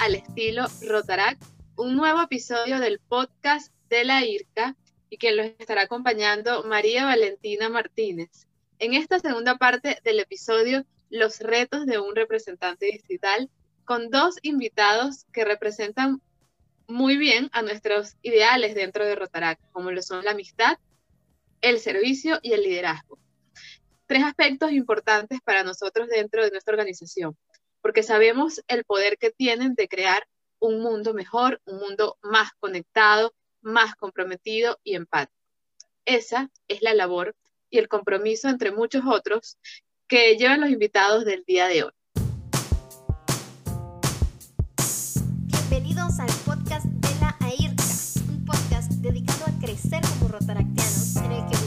Al estilo Rotaract, un nuevo episodio del podcast de la IRCA y que los estará acompañando María Valentina Martínez. En esta segunda parte del episodio, los retos de un representante digital, con dos invitados que representan muy bien a nuestros ideales dentro de Rotaract, como lo son la amistad, el servicio y el liderazgo. Tres aspectos importantes para nosotros dentro de nuestra organización porque sabemos el poder que tienen de crear un mundo mejor, un mundo más conectado, más comprometido y empático. Esa es la labor y el compromiso entre muchos otros que llevan los invitados del día de hoy. Bienvenidos al podcast de la AIRCA, un podcast dedicado a crecer como rotaractianos en el que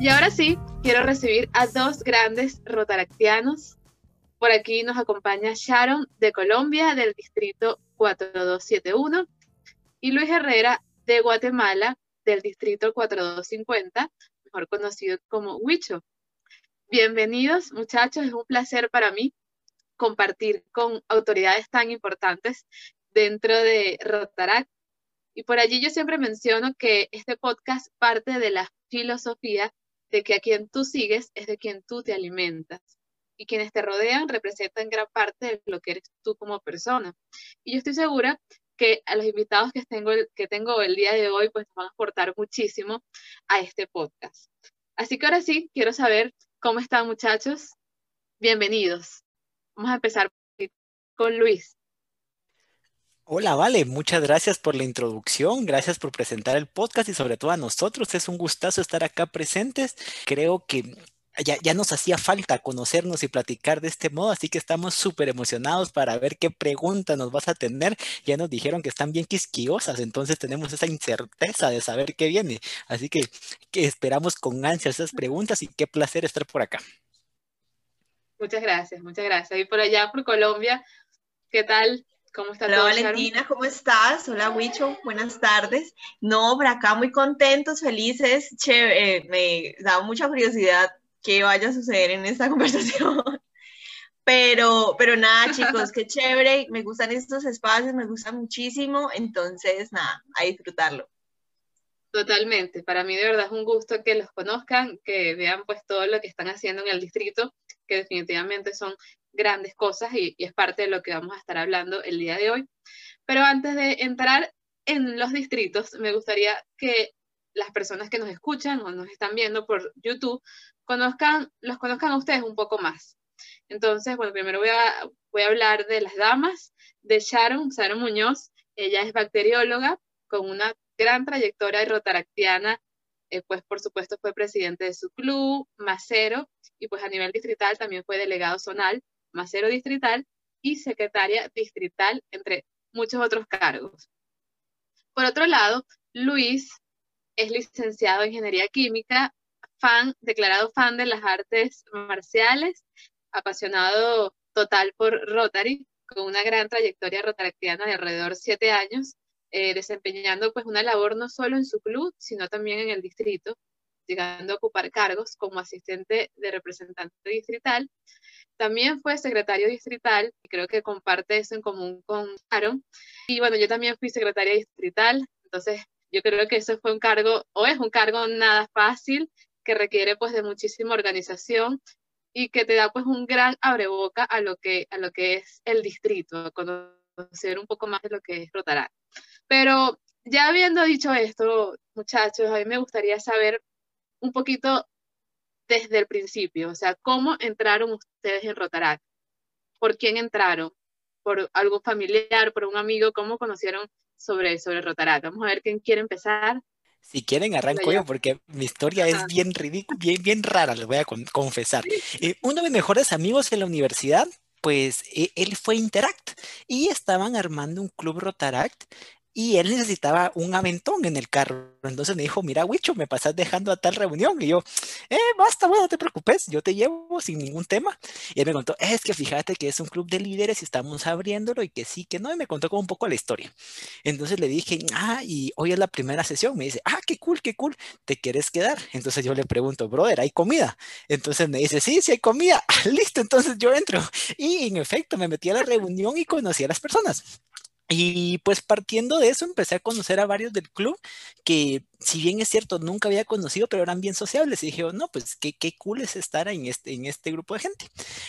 Y ahora sí, quiero recibir a dos grandes rotaractiaanos. Por aquí nos acompaña Sharon de Colombia, del distrito 4271, y Luis Herrera de Guatemala, del distrito 4250, mejor conocido como Huicho. Bienvenidos, muchachos. Es un placer para mí compartir con autoridades tan importantes dentro de Rotaract. Y por allí yo siempre menciono que este podcast parte de la filosofía de que a quien tú sigues es de quien tú te alimentas. Y quienes te rodean representan gran parte de lo que eres tú como persona. Y yo estoy segura que a los invitados que tengo, que tengo el día de hoy, pues van a aportar muchísimo a este podcast. Así que ahora sí, quiero saber ¿Cómo están muchachos? Bienvenidos. Vamos a empezar con Luis. Hola, vale, muchas gracias por la introducción, gracias por presentar el podcast y sobre todo a nosotros. Es un gustazo estar acá presentes. Creo que ya, ya, nos hacía falta conocernos y platicar de este modo, así que estamos súper emocionados para ver qué preguntas nos vas a tener. Ya nos dijeron que están bien quisquiosas, entonces tenemos esa incerteza de saber qué viene. Así que, que esperamos con ansia esas preguntas y qué placer estar por acá. Muchas gracias, muchas gracias. Y por allá, por Colombia, ¿qué tal? ¿Cómo está Hola todo, Valentina, Sharon? ¿cómo estás? Hola Huicho, buenas tardes. No, por acá muy contentos, felices, chévere. Eh, me da mucha curiosidad qué vaya a suceder en esta conversación. Pero, pero nada, chicos, qué chévere, me gustan estos espacios, me gustan muchísimo, entonces nada, a disfrutarlo. Totalmente, para mí de verdad es un gusto que los conozcan, que vean pues todo lo que están haciendo en el distrito, que definitivamente son grandes cosas y, es parte de lo que vamos a estar hablando el día de hoy. Pero antes de entrar en los distritos, me gustaría que las personas que nos escuchan o nos están viendo por YouTube conozcan, los conozcan a ustedes un poco más. Entonces, bueno, primero voy a, voy a hablar de las damas, de Sharon, Sharon Muñoz. Ella es bacterióloga con una gran trayectoria rotaractiana, eh, pues por supuesto fue presidente de su club, Macero, y pues a nivel distrital también fue delegado zonal, Macero distrital y secretaria distrital, entre muchos otros cargos. Por otro lado, Luis es licenciado en Ingeniería Química, fan, declarado fan de las artes marciales, apasionado total por Rotary, con una gran trayectoria rotaractiana de alrededor de siete años, eh, desempeñando pues una labor no solo en su club, sino también en el distrito, llegando a ocupar cargos como asistente de representante distrital. También fue secretario distrital, y creo que comparte eso en común con Aaron. Y bueno, yo también fui secretaria distrital, entonces yo creo que eso fue un cargo, o es un cargo nada fácil, que requiere pues de muchísima organización y que te da pues un gran abreboca a lo que, a lo que es el distrito, a conocer un poco más de lo que es Rotaract. Pero ya habiendo dicho esto, muchachos, a mí me gustaría saber un poquito desde el principio, o sea, ¿cómo entraron ustedes en Rotaract? ¿Por quién entraron? ¿Por algún familiar, por un amigo? ¿Cómo conocieron sobre, sobre Rotaract? Vamos a ver quién quiere empezar. Si quieren, arranco yo, porque mi historia es bien ridícula, bien, bien rara, les voy a con confesar. Eh, uno de mis mejores amigos en la universidad, pues eh, él fue Interact y estaban armando un club Rotaract y él necesitaba un aventón en el carro. Entonces me dijo, mira, Wicho, me pasas dejando a tal reunión. Y yo, eh, basta, bueno, no te preocupes, yo te llevo sin ningún tema. Y él me contó, es que fíjate que es un club de líderes y estamos abriéndolo y que sí, que no. Y me contó como un poco la historia. Entonces le dije, ah, y hoy es la primera sesión. Me dice, ah, qué cool, qué cool, ¿te quieres quedar? Entonces yo le pregunto, brother, ¿hay comida? Entonces me dice, sí, sí hay comida. Listo, entonces yo entro. Y en efecto, me metí a la reunión y conocí a las personas. Y pues partiendo de eso empecé a conocer a varios del club que si bien es cierto, nunca había conocido, pero eran bien sociables. Y dije, oh, no, pues qué, qué cool es estar en este, en este grupo de gente.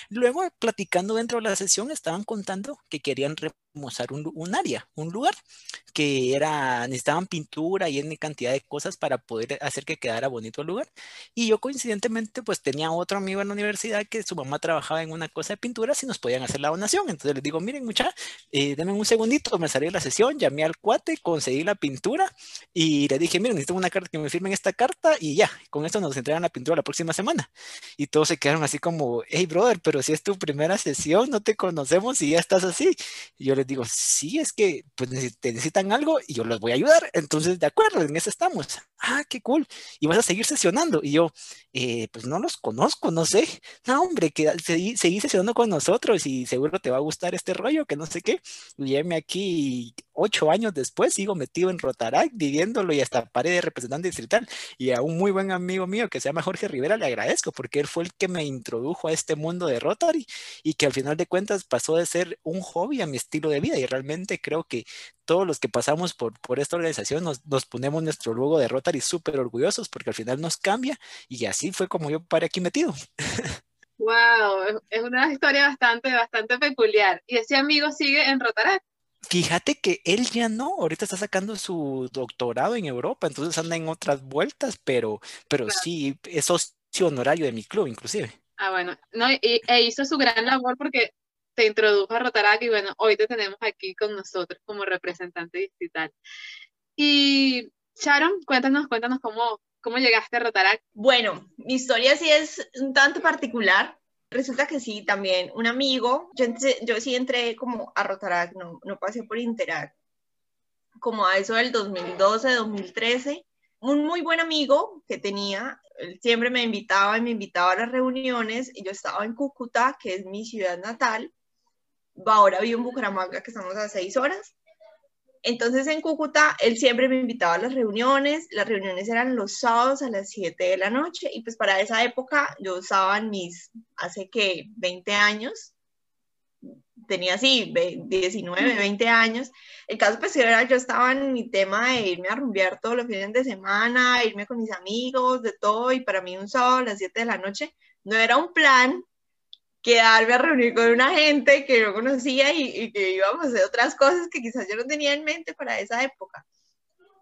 Luego, platicando dentro de la sesión, estaban contando que querían remozar un, un, área, un lugar, que era, necesitaban pintura y en cantidad de cosas para poder hacer que quedara bonito el lugar. Y yo coincidentemente, pues tenía otro amigo en la universidad que su mamá trabajaba en una cosa de pintura, si nos podían hacer la donación. Entonces les digo, miren, mucha, eh, denme un segundito, me salí de la sesión, llamé al cuate, conseguí la pintura y le dije, miren, necesito una carta que me firmen esta carta y ya, con esto nos entregan la pintura la próxima semana. Y todos se quedaron así como, hey brother, pero si es tu primera sesión, no te conocemos y ya estás así. Y yo les digo, sí, es que pues te necesitan algo y yo los voy a ayudar. Entonces, de acuerdo, en eso estamos. Ah, qué cool. Y vas a seguir sesionando. Y yo, eh, pues no los conozco, no sé. No, hombre, que seguí, seguí sesionando con nosotros y seguro te va a gustar este rollo, que no sé qué. Y aquí ocho años después, sigo metido en Rotarac, viviéndolo y hasta paré de representante distrital. Y a un muy buen amigo mío que se llama Jorge Rivera le agradezco porque él fue el que me introdujo a este mundo de Rotary y que al final de cuentas pasó de ser un hobby a mi estilo de vida. Y realmente creo que todos los que pasamos por, por esta organización nos, nos ponemos nuestro logo de Rotary súper orgullosos porque al final nos cambia y así fue como yo paré aquí metido. Wow, es una historia bastante, bastante peculiar. ¿Y ese amigo sigue en Rotarac? Fíjate que él ya no, ahorita está sacando su doctorado en Europa, entonces anda en otras vueltas, pero, pero sí, es socio honorario de mi club, inclusive. Ah, bueno, no, y, e hizo su gran labor porque te introdujo a Rotarac y bueno, hoy te tenemos aquí con nosotros como representante distrital. Y Sharon, cuéntanos, cuéntanos cómo, cómo llegaste a Rotarac. Bueno, mi historia sí es un tanto particular resulta que sí, también un amigo, yo, yo sí entré como a Rotarac, no, no pasé por Interac, como a eso del 2012, 2013, un muy buen amigo que tenía, él siempre me invitaba y me invitaba a las reuniones, y yo estaba en Cúcuta, que es mi ciudad natal, ahora vivo en Bucaramanga, que estamos a seis horas, entonces en Cúcuta, él siempre me invitaba a las reuniones, las reuniones eran los sábados a las 7 de la noche y pues para esa época yo usaba mis, hace que 20 años, tenía así 19, 20 años. El caso pues era, yo estaba en mi tema de irme a rumbear todos los fines de semana, irme con mis amigos, de todo y para mí un sábado a las 7 de la noche no era un plan, quedarme a reunir con una gente que no conocía y, que íbamos a hacer otras cosas que quizás yo no tenía en mente para esa época.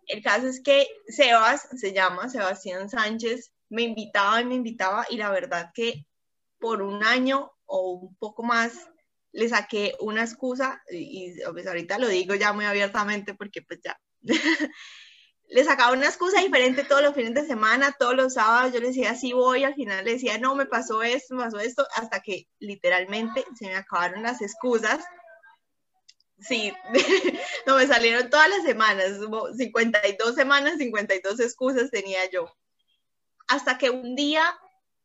El caso es que Sebas, se llama Sebastián Sánchez, me invitaba y me invitaba y la verdad que por un año o un poco más le saqué una excusa y, y pues ahorita lo digo ya muy abiertamente porque pues ya le sacaba una excusa diferente todos los fines de semana, todos los sábados, yo le decía, sí voy, al final le decía, no, me pasó esto, me pasó esto, hasta que literalmente se me acabaron las excusas. Sí, no, me salieron todas las semanas, 52 semanas, 52 excusas tenía yo. Hasta que un día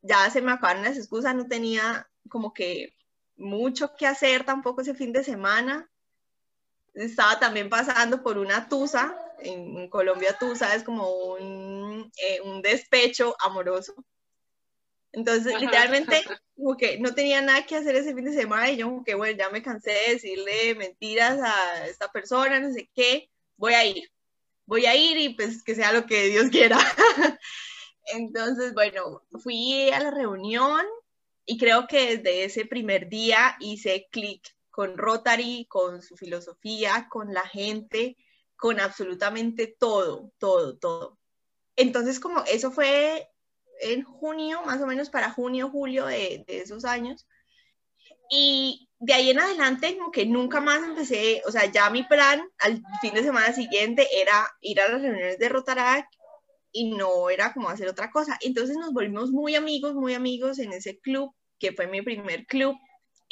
ya se me acabaron las excusas, no tenía como que mucho que hacer tampoco ese fin de semana. Estaba también pasando por una tusa en, Colombia tú sabes como un, eh, un despecho amoroso. Entonces, literalmente, como que no tenía nada que hacer ese fin de semana y yo como que, bueno, ya me cansé de decirle mentiras a esta persona, no sé qué, voy a ir. Voy a ir y pues que sea lo que Dios quiera. Entonces, bueno, fui a la reunión y creo que desde ese primer día hice clic con Rotary, con su filosofía, con la gente, con absolutamente todo, todo, todo. Entonces, como eso fue en junio, más o menos para junio, julio de, esos años. Y de ahí en adelante, como que nunca más empecé, o sea, ya mi plan al fin de semana siguiente era ir a las reuniones de Rotarac y no era como hacer otra cosa. Entonces nos volvimos muy amigos, muy amigos en ese club, que fue mi primer club.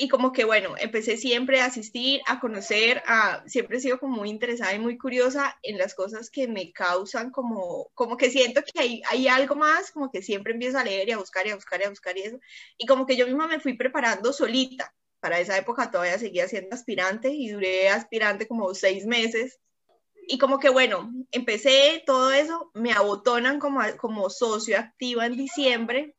Y como que bueno, empecé siempre a asistir, a conocer, a, siempre he sido como muy interesada y muy curiosa en las cosas que me causan como, como que siento que hay, hay algo más, como que siempre empiezo a leer y a buscar y a buscar y a buscar y eso, y como que yo misma me fui preparando solita, para esa época todavía seguía siendo aspirante y duré aspirante como seis meses, y como que bueno, empecé todo eso, me abotonan como, como socio activa en diciembre,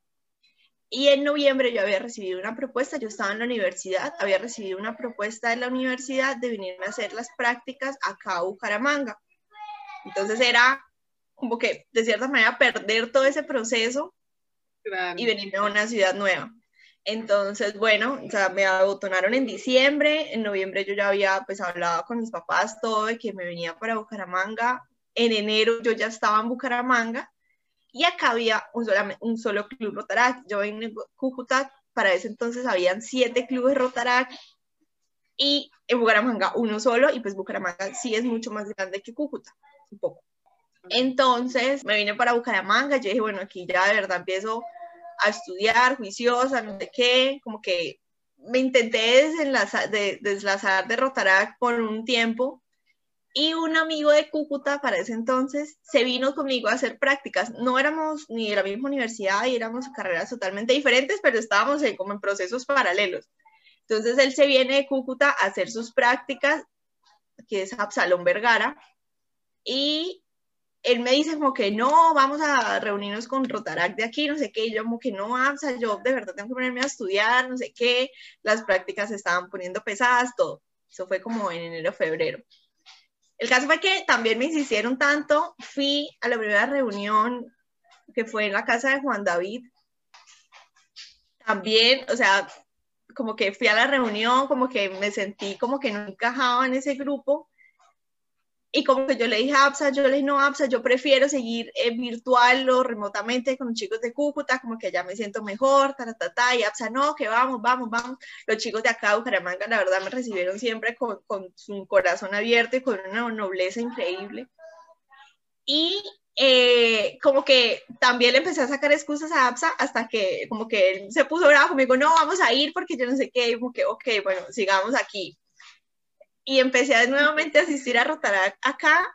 y en noviembre yo había recibido una propuesta, yo estaba en la universidad, había recibido una propuesta de la universidad de venirme a hacer las prácticas acá a Bucaramanga. Entonces era como que de cierta manera perder todo ese proceso y venirme a una ciudad nueva. Entonces, bueno, o sea, me abotonaron en diciembre, en noviembre yo ya había pues hablado con mis papás todo de que me venía para Bucaramanga, en enero yo ya estaba en Bucaramanga y acá había un, un solo club Rotarac. Yo en Cúcuta, para ese entonces habían siete clubes Rotarac y en Bucaramanga uno solo, y pues Bucaramanga sí es mucho más grande que Cúcuta, un poco. Entonces me vine para Bucaramanga, yo dije, bueno, aquí ya de verdad empiezo a estudiar, juiciosa, no sé qué, como que me intenté deslazar de, deslazar de Rotarac por un tiempo y un amigo de Cúcuta para ese entonces se vino conmigo a hacer prácticas. No éramos ni de la misma universidad y éramos carreras totalmente diferentes, pero estábamos como en procesos paralelos. Entonces él se viene de Cúcuta a hacer sus prácticas, que es Absalón Vergara, y él me dice como que no, vamos a reunirnos con Rotarac de aquí, no sé qué, y yo como que no, Absa, yo de verdad tengo que ponerme a estudiar, no sé qué, las prácticas se estaban poniendo pesadas, todo. Eso fue como en enero, febrero. El caso fue que también me insistieron tanto, fui a la primera reunión que fue en la casa de Juan David. También, o sea, como que fui a la reunión, como que me sentí como que no encajaba en ese grupo y como que yo le dije a Absa, yo le dije, no, Absa, yo prefiero seguir eh, virtual o remotamente con los chicos de Cúcuta, como que ya me siento mejor, ta, ta, ta, y Absa, no, que vamos, vamos, vamos. Los chicos de acá Bucaramanga, la verdad, me recibieron siempre con, con su corazón abierto y con una nobleza increíble. Y eh, como que también le empecé a sacar excusas a Absa hasta que como que él se puso bravo conmigo, no, vamos a ir porque yo no sé qué, y como que, ok, bueno, sigamos aquí y empecé nuevamente a asistir a Rotarac acá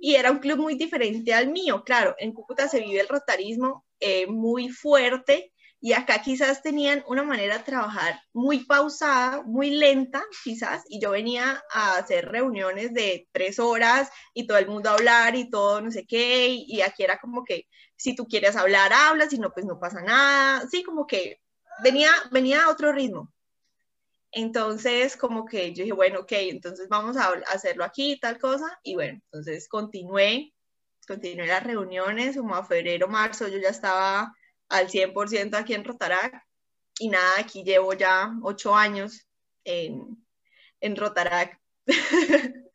y era un club muy diferente al mío. Claro, en Cúcuta se vive el rotarismo eh, muy fuerte y acá quizás tenían una manera de trabajar muy pausada, muy lenta quizás, y yo venía a hacer reuniones de tres horas y todo el mundo a hablar y todo no sé qué, y, y aquí era como que si tú quieres hablar, hablas, si no, pues no pasa nada, sí, como que venía, venía a otro ritmo. Entonces, como que yo dije, bueno, ok, entonces vamos a hacerlo aquí, tal cosa. Y bueno, entonces continué, continué las reuniones, como a febrero, marzo, yo ya estaba al 100% aquí en Rotarac. Y nada, aquí llevo ya ocho años en, en Rotarac.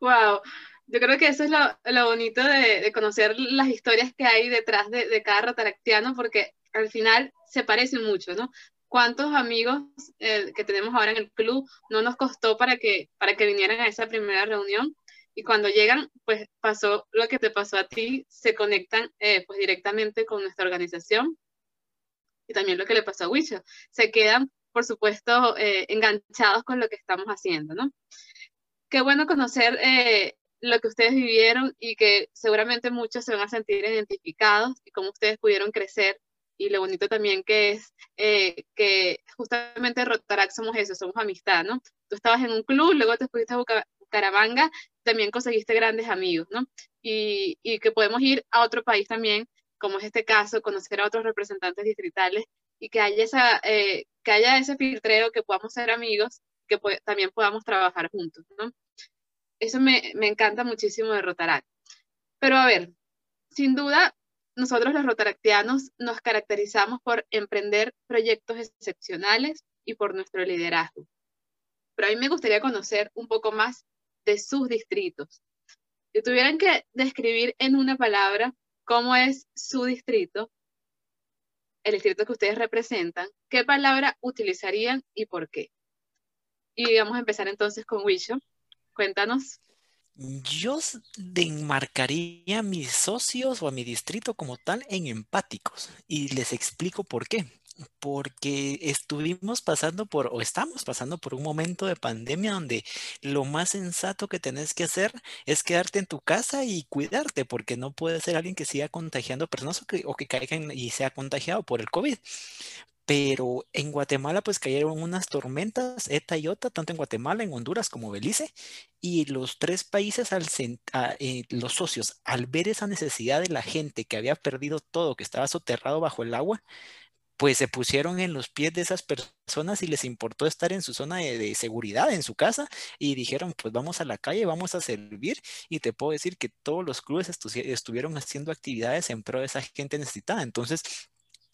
Wow, yo creo que eso es lo, lo bonito de, de, conocer las historias que hay detrás de, de cada rotaractiano, porque al final se parecen mucho, ¿no? Cuántos amigos eh, que tenemos ahora en el club no nos costó para que, para que vinieran a esa primera reunión. Y cuando llegan, pues pasó lo que te pasó a ti, se conectan eh, pues directamente con nuestra organización. Y también lo que le pasó a Wisho. Se quedan, por supuesto, eh, enganchados con lo que estamos haciendo, ¿no? Qué bueno conocer lo que ustedes vivieron y que seguramente muchos se van a sentir identificados y cómo ustedes pudieron crecer y lo bonito también que es eh, que justamente Rotarac somos eso, somos amistad, ¿no? Tú estabas en un club, luego te fuiste a Bucaramanga, también conseguiste grandes amigos, ¿no? Y, y, que podemos ir a otro país también, como es este caso, conocer a otros representantes distritales y que haya, esa, eh, que haya ese filtreo, que podamos ser amigos, que también podamos trabajar juntos, ¿no? Eso me, me encanta muchísimo de Rotarac. Pero a ver, sin duda, nosotros los rotaractianos nos caracterizamos por emprender proyectos excepcionales y por nuestro liderazgo. Pero a mí me gustaría conocer un poco más de sus distritos. Si tuvieran que describir en una palabra cómo es su distrito, el distrito que ustedes representan, ¿qué palabra utilizarían y por qué? Y vamos a empezar entonces con Wisho. Cuéntanos. Yo enmarcaría a mis socios o a mi distrito como tal en empáticos y les explico por qué. Porque estuvimos pasando por, o estamos pasando por un momento de pandemia donde lo más sensato que tenés que hacer es quedarte en tu casa y cuidarte, porque no puede ser alguien que siga contagiando personas o que, o que y sea contagiado por el COVID. Pero en Guatemala pues cayeron unas tormentas, ETA y OTA, tanto en Guatemala, en Honduras como Belice, y los tres países, al, eh, los socios, al ver esa necesidad de la gente que había perdido todo, que estaba soterrado bajo el agua, pues se pusieron en los pies de esas personas y les importó estar en su zona de, seguridad, en su casa, y dijeron, pues vamos a la calle, vamos a servir, y te puedo decir que todos los clubes estuvieron haciendo actividades en pro de esa gente necesitada. Entonces,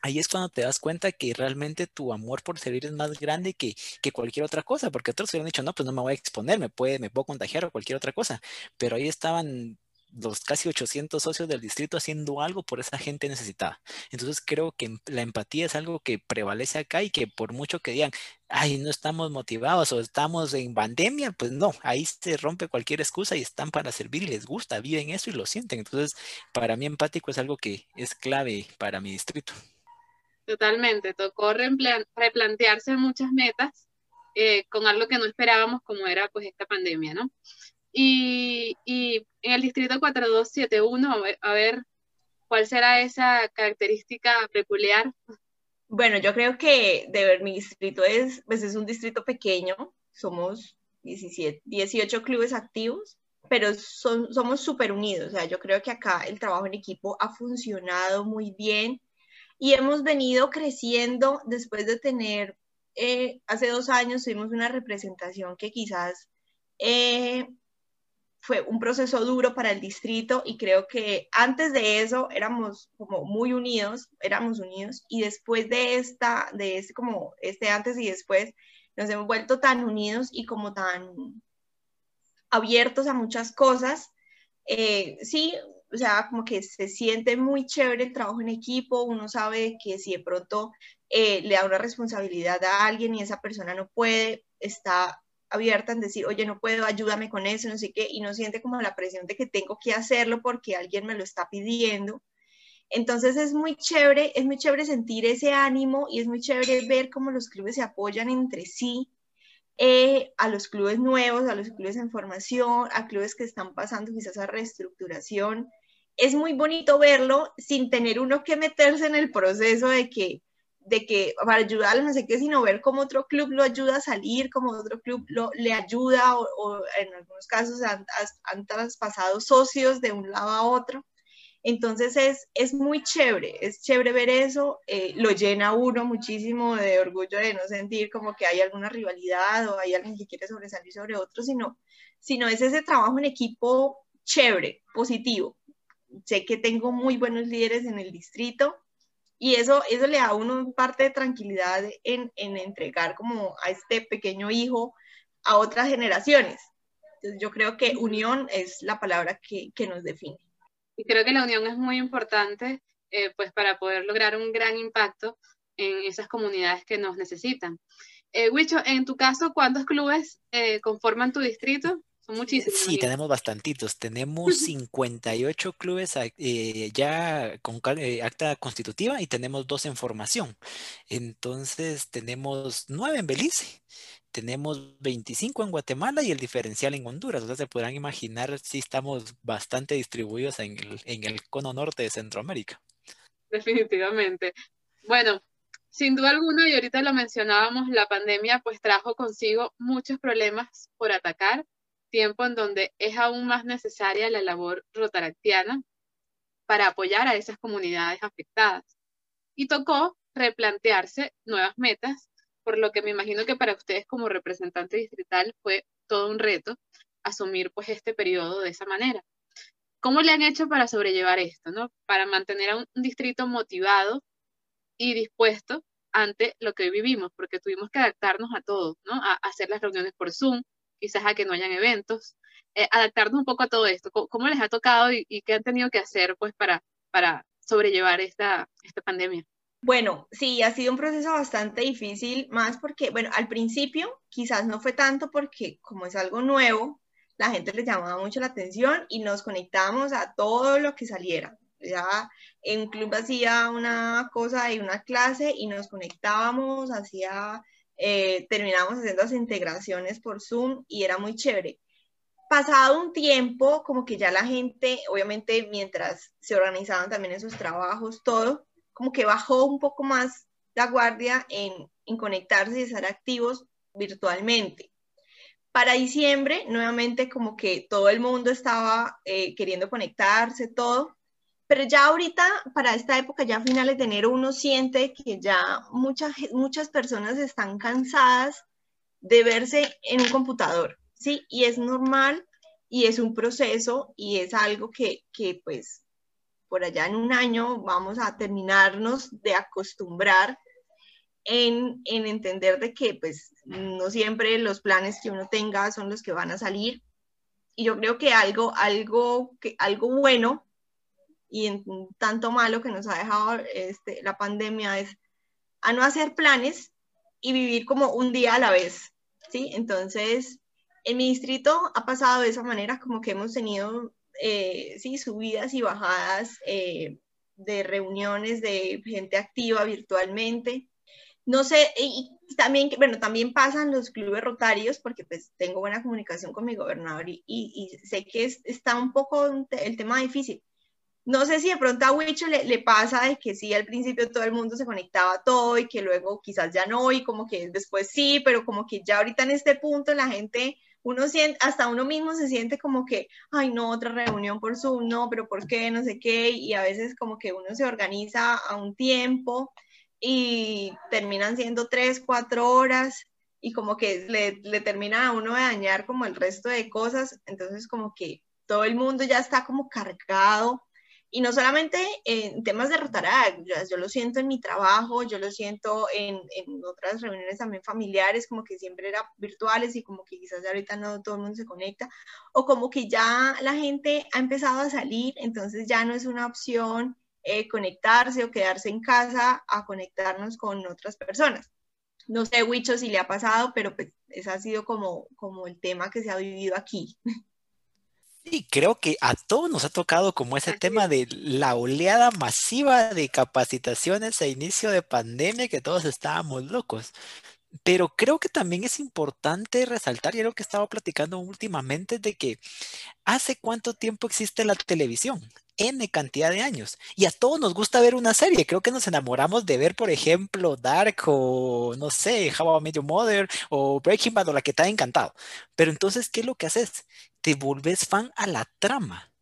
ahí es cuando te das cuenta que realmente tu amor por servir es más grande que, que cualquier otra cosa, porque otros hubieran dicho, no, pues no me voy a exponer, me, puede, me puedo contagiar o cualquier otra cosa, pero ahí estaban los casi 800 socios del distrito haciendo algo por esa gente necesitada. Entonces creo que la empatía es algo que prevalece acá y que por mucho que digan, ay, no estamos motivados o estamos en pandemia, pues no, ahí se rompe cualquier excusa y están para servir y les gusta, viven eso y lo sienten. Entonces, para mí empático es algo que es clave para mi distrito. Totalmente, tocó replantearse muchas metas eh, con algo que no esperábamos como era pues esta pandemia, ¿no? Y, y en el distrito 4271, a ver, a ver cuál será esa característica peculiar. Bueno, yo creo que de ver mi distrito es, pues es un distrito pequeño, somos 17, 18 clubes activos, pero son, somos súper unidos, o sea, yo creo que acá el trabajo en equipo ha funcionado muy bien, y hemos venido creciendo después de tener, eh, hace dos años tuvimos una representación que quizás eh, fue un proceso duro para el distrito y creo que antes de eso éramos como muy unidos, éramos unidos y después de esta, de este como este antes y después, nos hemos vuelto tan unidos y como tan abiertos a muchas cosas. Eh, sí, o sea, como que se siente muy chévere el trabajo en equipo, uno sabe que si de pronto eh, le da una responsabilidad a alguien y esa persona no puede, está abierta en decir, oye, no puedo, ayúdame con eso, no sé qué, y no siente como la presión de que tengo que hacerlo porque alguien me lo está pidiendo. Entonces es muy chévere, es muy chévere sentir ese ánimo y es muy chévere ver cómo los clubes se apoyan entre sí eh, a los clubes nuevos, a los clubes en formación, a clubes que están pasando quizás a reestructuración. Es muy bonito verlo sin tener uno que meterse en el proceso de que, de que para ayudarlo, no sé qué, sino ver cómo otro club lo ayuda a salir, cómo otro club lo, le ayuda o, en algunos casos han, han traspasado socios de un lado a otro. Entonces es, es muy chévere, es chévere ver eso, eh, lo llena uno muchísimo de orgullo de no sentir como que hay alguna rivalidad o hay alguien que quiere sobresalir sobre otro, sino, sino es ese trabajo en equipo chévere, positivo. Sé que tengo muy buenos líderes en el distrito y eso, eso le da a uno parte de tranquilidad en, en entregar como a este pequeño hijo a otras generaciones. Entonces yo creo que unión es la palabra que, que nos define. Y creo que la unión es muy importante eh, pues para poder lograr un gran impacto en esas comunidades que nos necesitan. Eh, Wicho, en tu caso, ¿cuántos clubes eh, conforman tu distrito? Son muchísimos. Sí, tenemos bastantitos. Tenemos 58 clubes eh, ya con acta constitutiva y tenemos dos en formación. Entonces, tenemos nueve en Belice tenemos 25 en Guatemala y el diferencial en Honduras. O sea, se podrán imaginar si estamos bastante distribuidos en el, en el cono norte de Centroamérica. Definitivamente. Bueno, sin duda alguna, y ahorita lo mencionábamos, la pandemia pues trajo consigo muchos problemas por atacar, tiempo en donde es aún más necesaria la labor rotaractiana para apoyar a esas comunidades afectadas. Y tocó replantearse nuevas metas por lo que me imagino que para ustedes como representante distrital fue todo un reto asumir pues este periodo de esa manera. ¿Cómo le han hecho para sobrellevar esto, no? Para mantener a un distrito motivado y dispuesto ante lo que hoy vivimos, porque tuvimos que adaptarnos a todo, ¿no? A, hacer las reuniones por Zoom, quizás a que no hayan eventos, eh, adaptarnos un poco a todo esto. ¿Cómo, les ha tocado y, qué han tenido que hacer pues para, para sobrellevar esta, esta pandemia? Bueno, sí, ha sido un proceso bastante difícil, más porque, bueno, al principio quizás no fue tanto porque como es algo nuevo, la gente le llamaba mucho la atención y nos conectábamos a todo lo que saliera. Ya en un club hacía una cosa y una clase y nos conectábamos, hacía, eh, terminábamos haciendo las integraciones por Zoom y era muy chévere. Pasado un tiempo, como que ya la gente, obviamente mientras se organizaban también en sus trabajos, todo, como que bajó un poco más la guardia en, en conectarse y estar activos virtualmente. Para diciembre, nuevamente como que todo el mundo estaba eh, queriendo conectarse, todo, pero ya ahorita, para esta época, ya a finales de enero, uno siente que ya muchas, muchas personas están cansadas de verse en un computador, ¿sí? Y es normal y es un proceso y es algo que, que pues por allá en un año vamos a terminarnos de acostumbrar en, entender de que pues no siempre los planes que uno tenga son los que van a salir. Y yo creo que algo, algo, que, algo bueno y en tanto malo que nos ha dejado este, la pandemia es a no hacer planes y vivir como un día a la vez, ¿sí? Entonces, en mi distrito ha pasado de esa manera, como que hemos tenido, eh, sí, subidas y bajadas eh, de reuniones de gente activa virtualmente no sé, y también, bueno, también pasan los clubes rotarios porque pues tengo buena comunicación con mi gobernador y, y, sé que está un poco el tema difícil. No sé si de pronto a Wicho le, le, pasa de que sí, al principio todo el mundo se conectaba todo y que luego quizás ya no y como que después sí, pero como que ya ahorita en este punto la gente, uno siente, hasta uno mismo se siente como que, ay no, otra reunión por Zoom, no, pero ¿por qué? No sé qué, y a veces como que uno se organiza a un tiempo y terminan siendo tres, cuatro horas y como que le, le termina a uno de dañar como el resto de cosas, entonces como que todo el mundo ya está como cargado y no solamente en temas de Rotaract, yo, lo siento en mi trabajo, yo lo siento en, en, otras reuniones también familiares, como que siempre eran virtuales y como que quizás ahorita no todo el mundo se conecta, o como que ya la gente ha empezado a salir, entonces ya no es una opción eh, conectarse o quedarse en casa a conectarnos con otras personas. No sé, Wicho, si le ha pasado, pero pues ese ha sido como, como el tema que se ha vivido aquí. Sí, creo que a todos nos ha tocado como ese tema de la oleada masiva de capacitaciones a inicio de pandemia que todos estábamos locos. Pero creo que también es importante resaltar, y lo que estaba platicando últimamente, de que hace cuánto tiempo existe la televisión. N cantidad de años. Y a todos nos gusta ver una serie. Creo que nos enamoramos de ver, por ejemplo, Dark o no sé, How I Met Your Mother o Breaking Bad o la que te ha encantado. Pero entonces, ¿qué es lo que haces? Te volvés fan a la trama.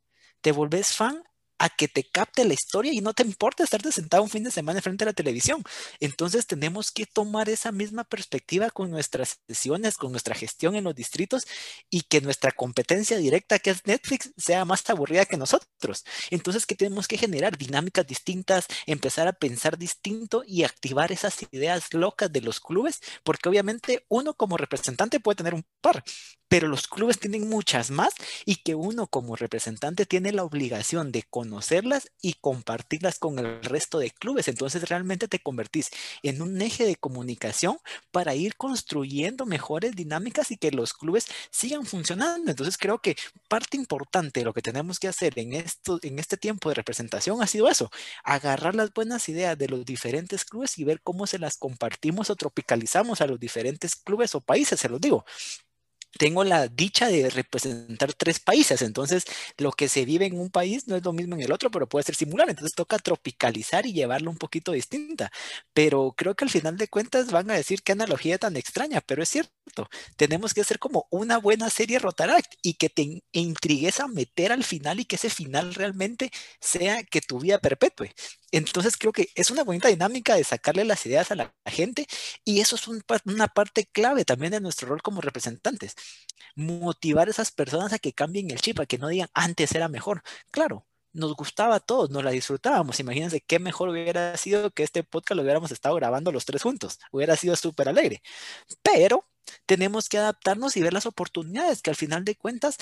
Te volvés fan a que te capte la historia y no te importa estarte sentado un fin de semana frente a la televisión. Entonces tenemos que tomar esa misma perspectiva con nuestras sesiones, con nuestra gestión en los distritos y que nuestra competencia directa, que es Netflix, sea más aburrida que nosotros. Entonces, que tenemos que generar dinámicas distintas, empezar a pensar distinto y activar esas ideas locas de los clubes, porque obviamente uno como representante puede tener un par, pero los clubes tienen muchas más y que uno como representante tiene la obligación de conocerlas y compartirlas con el resto de clubes. Entonces realmente te convertís en un eje de comunicación para ir construyendo mejores dinámicas y que los clubes sigan funcionando. Entonces creo que parte importante de lo que tenemos que hacer en, esto, en este tiempo de representación ha sido eso, agarrar las buenas ideas de los diferentes clubes y ver cómo se las compartimos o tropicalizamos a los diferentes clubes o países, se los digo tengo la dicha de representar tres países, entonces lo que se vive en un país no es lo mismo en el otro, pero puede ser similar, entonces toca tropicalizar y llevarlo un poquito distinta, pero creo que al final de cuentas van a decir qué analogía tan extraña, pero es cierto, tenemos que hacer como una buena serie Rotaract y que te intrigues a meter al final y que ese final realmente sea que tu vida perpetúe. Entonces creo que es una bonita dinámica de sacarle las ideas a la, gente y eso es una parte clave también de nuestro rol como representantes. Motivar a esas personas a que cambien el chip, a que no digan antes era mejor. Claro, nos gustaba a todos, nos la disfrutábamos. Imagínense qué mejor hubiera sido que este podcast lo hubiéramos estado grabando los tres juntos. Hubiera sido súper alegre. Pero tenemos que adaptarnos y ver las oportunidades que al final de cuentas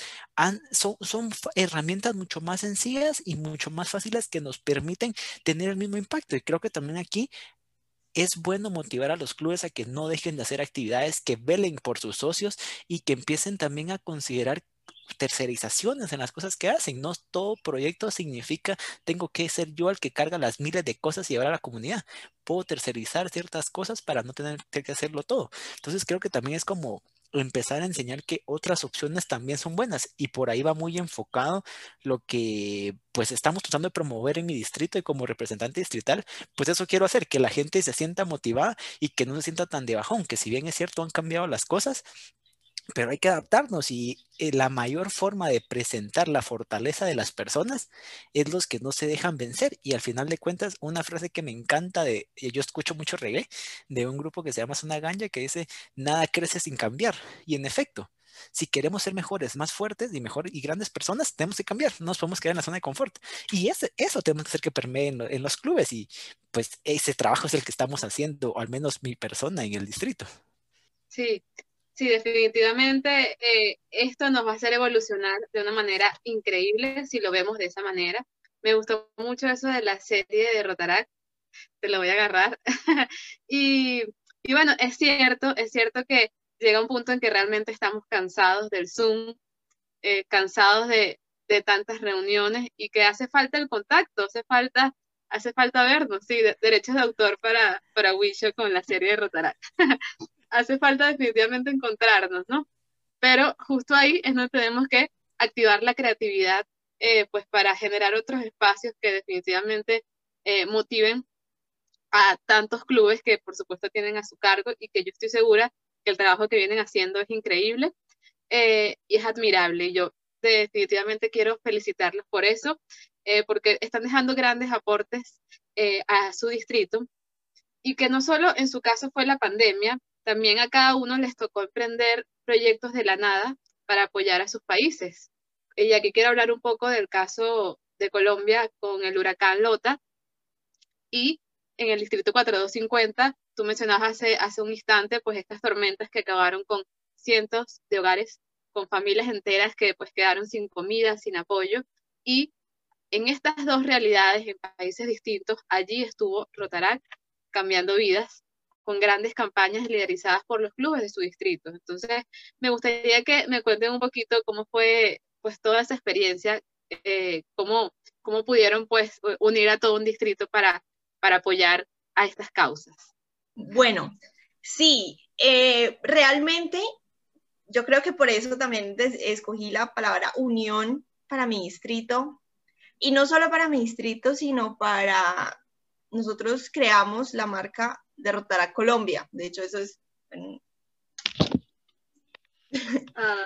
son, son, herramientas mucho más sencillas y mucho más fáciles que nos permiten tener el mismo impacto. Y creo que también aquí es bueno motivar a los clubes a que no dejen de hacer actividades, que velen por sus socios y que empiecen también a considerar tercerizaciones en las cosas que hacen. No todo proyecto significa tengo que ser yo el que carga las miles de cosas y llevar a la comunidad. Puedo tercerizar ciertas cosas para no tener que hacerlo todo. Entonces creo que también es como empezar a enseñar que otras opciones también son buenas y por ahí va muy enfocado lo que pues estamos tratando de promover en mi distrito y como representante distrital, pues eso quiero hacer, que la gente se sienta motivada y que no se sienta tan de bajón, que si bien es cierto han cambiado las cosas, pero hay que adaptarnos y eh, la mayor forma de presentar la fortaleza de las personas es los que no se dejan vencer y al final de cuentas una frase que me encanta de yo escucho mucho reggae de un grupo que se llama Zona Ganja que dice nada crece sin cambiar y en efecto si queremos ser mejores, más fuertes y mejor y grandes personas, tenemos que cambiar, no nos podemos quedar en la zona de confort. Y ese, eso tenemos que hacer que permee en, en los clubes y pues ese trabajo es el que estamos haciendo, o al menos mi persona en el distrito. Sí, Sí, definitivamente eh, esto nos va a hacer evolucionar de una manera increíble si lo vemos de esa manera. Me gustó mucho eso de la serie de Rotaract, te lo voy a agarrar. y, y, bueno, es cierto, es cierto que llega un punto en que realmente estamos cansados del Zoom, eh, cansados de, de, tantas reuniones y que hace falta el contacto, hace falta, hace falta vernos, sí, derechos de autor para, para Wisho con la serie de Rotaract. hace falta definitivamente encontrarnos, ¿no? Pero justo ahí es donde tenemos que activar la creatividad, eh, pues para generar otros espacios que definitivamente eh, motiven a tantos clubes que por supuesto tienen a su cargo y que yo estoy segura que el trabajo que vienen haciendo es increíble eh, y es admirable. Y yo definitivamente quiero felicitarlos por eso, porque están dejando grandes aportes a su distrito y que no solo en su caso fue la pandemia, también a cada uno les tocó emprender proyectos de la nada para apoyar a sus países. Y aquí quiero hablar un poco del caso de Colombia con el huracán Lota y en el distrito 4250, tú mencionabas hace, hace un instante, pues estas tormentas que acabaron con cientos de hogares, con familias enteras que pues quedaron sin comida, sin apoyo. Y en estas dos realidades, en países distintos, allí estuvo Rotaract cambiando vidas con grandes campañas liderizadas por los clubes de su distrito. Entonces, me gustaría que me cuenten un poquito cómo fue pues toda esa experiencia, eh, cómo, cómo pudieron pues unir a todo un distrito para, para apoyar a estas causas. Bueno, sí, eh, realmente yo creo que por eso también escogí la palabra unión para mi distrito, y no solo para mi distrito, sino para nosotros creamos la marca derrotar a Colombia. De hecho, eso es... Ah,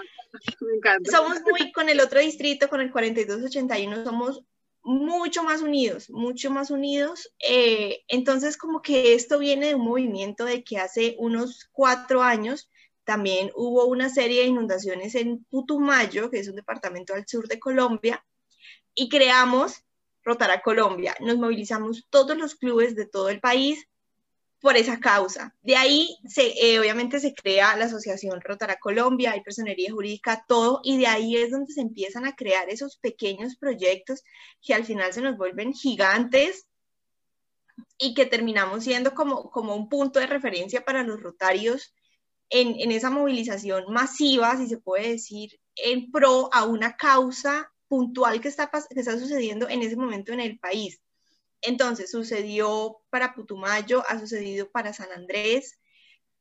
me. Somos muy, con el otro distrito, con el 4281, somos mucho más unidos, mucho más unidos. Eh, entonces, como que esto viene de un movimiento de que hace unos cuatro años también hubo una serie de inundaciones en Putumayo, que es un departamento al sur de Colombia, y creamos Rotar Colombia. Nos movilizamos todos los clubes de todo el país por esa causa. De ahí, eh, obviamente, se crea la Asociación Rotara Colombia, hay personería jurídica, todo, y de ahí es donde se empiezan a crear esos pequeños proyectos que al final se nos vuelven gigantes y que terminamos siendo como, como un punto de referencia para los rotarios en, en esa movilización masiva, si se puede decir, en pro a una causa puntual que está, que está sucediendo en ese momento en el país. Entonces, sucedió para Putumayo, ha sucedido para San Andrés,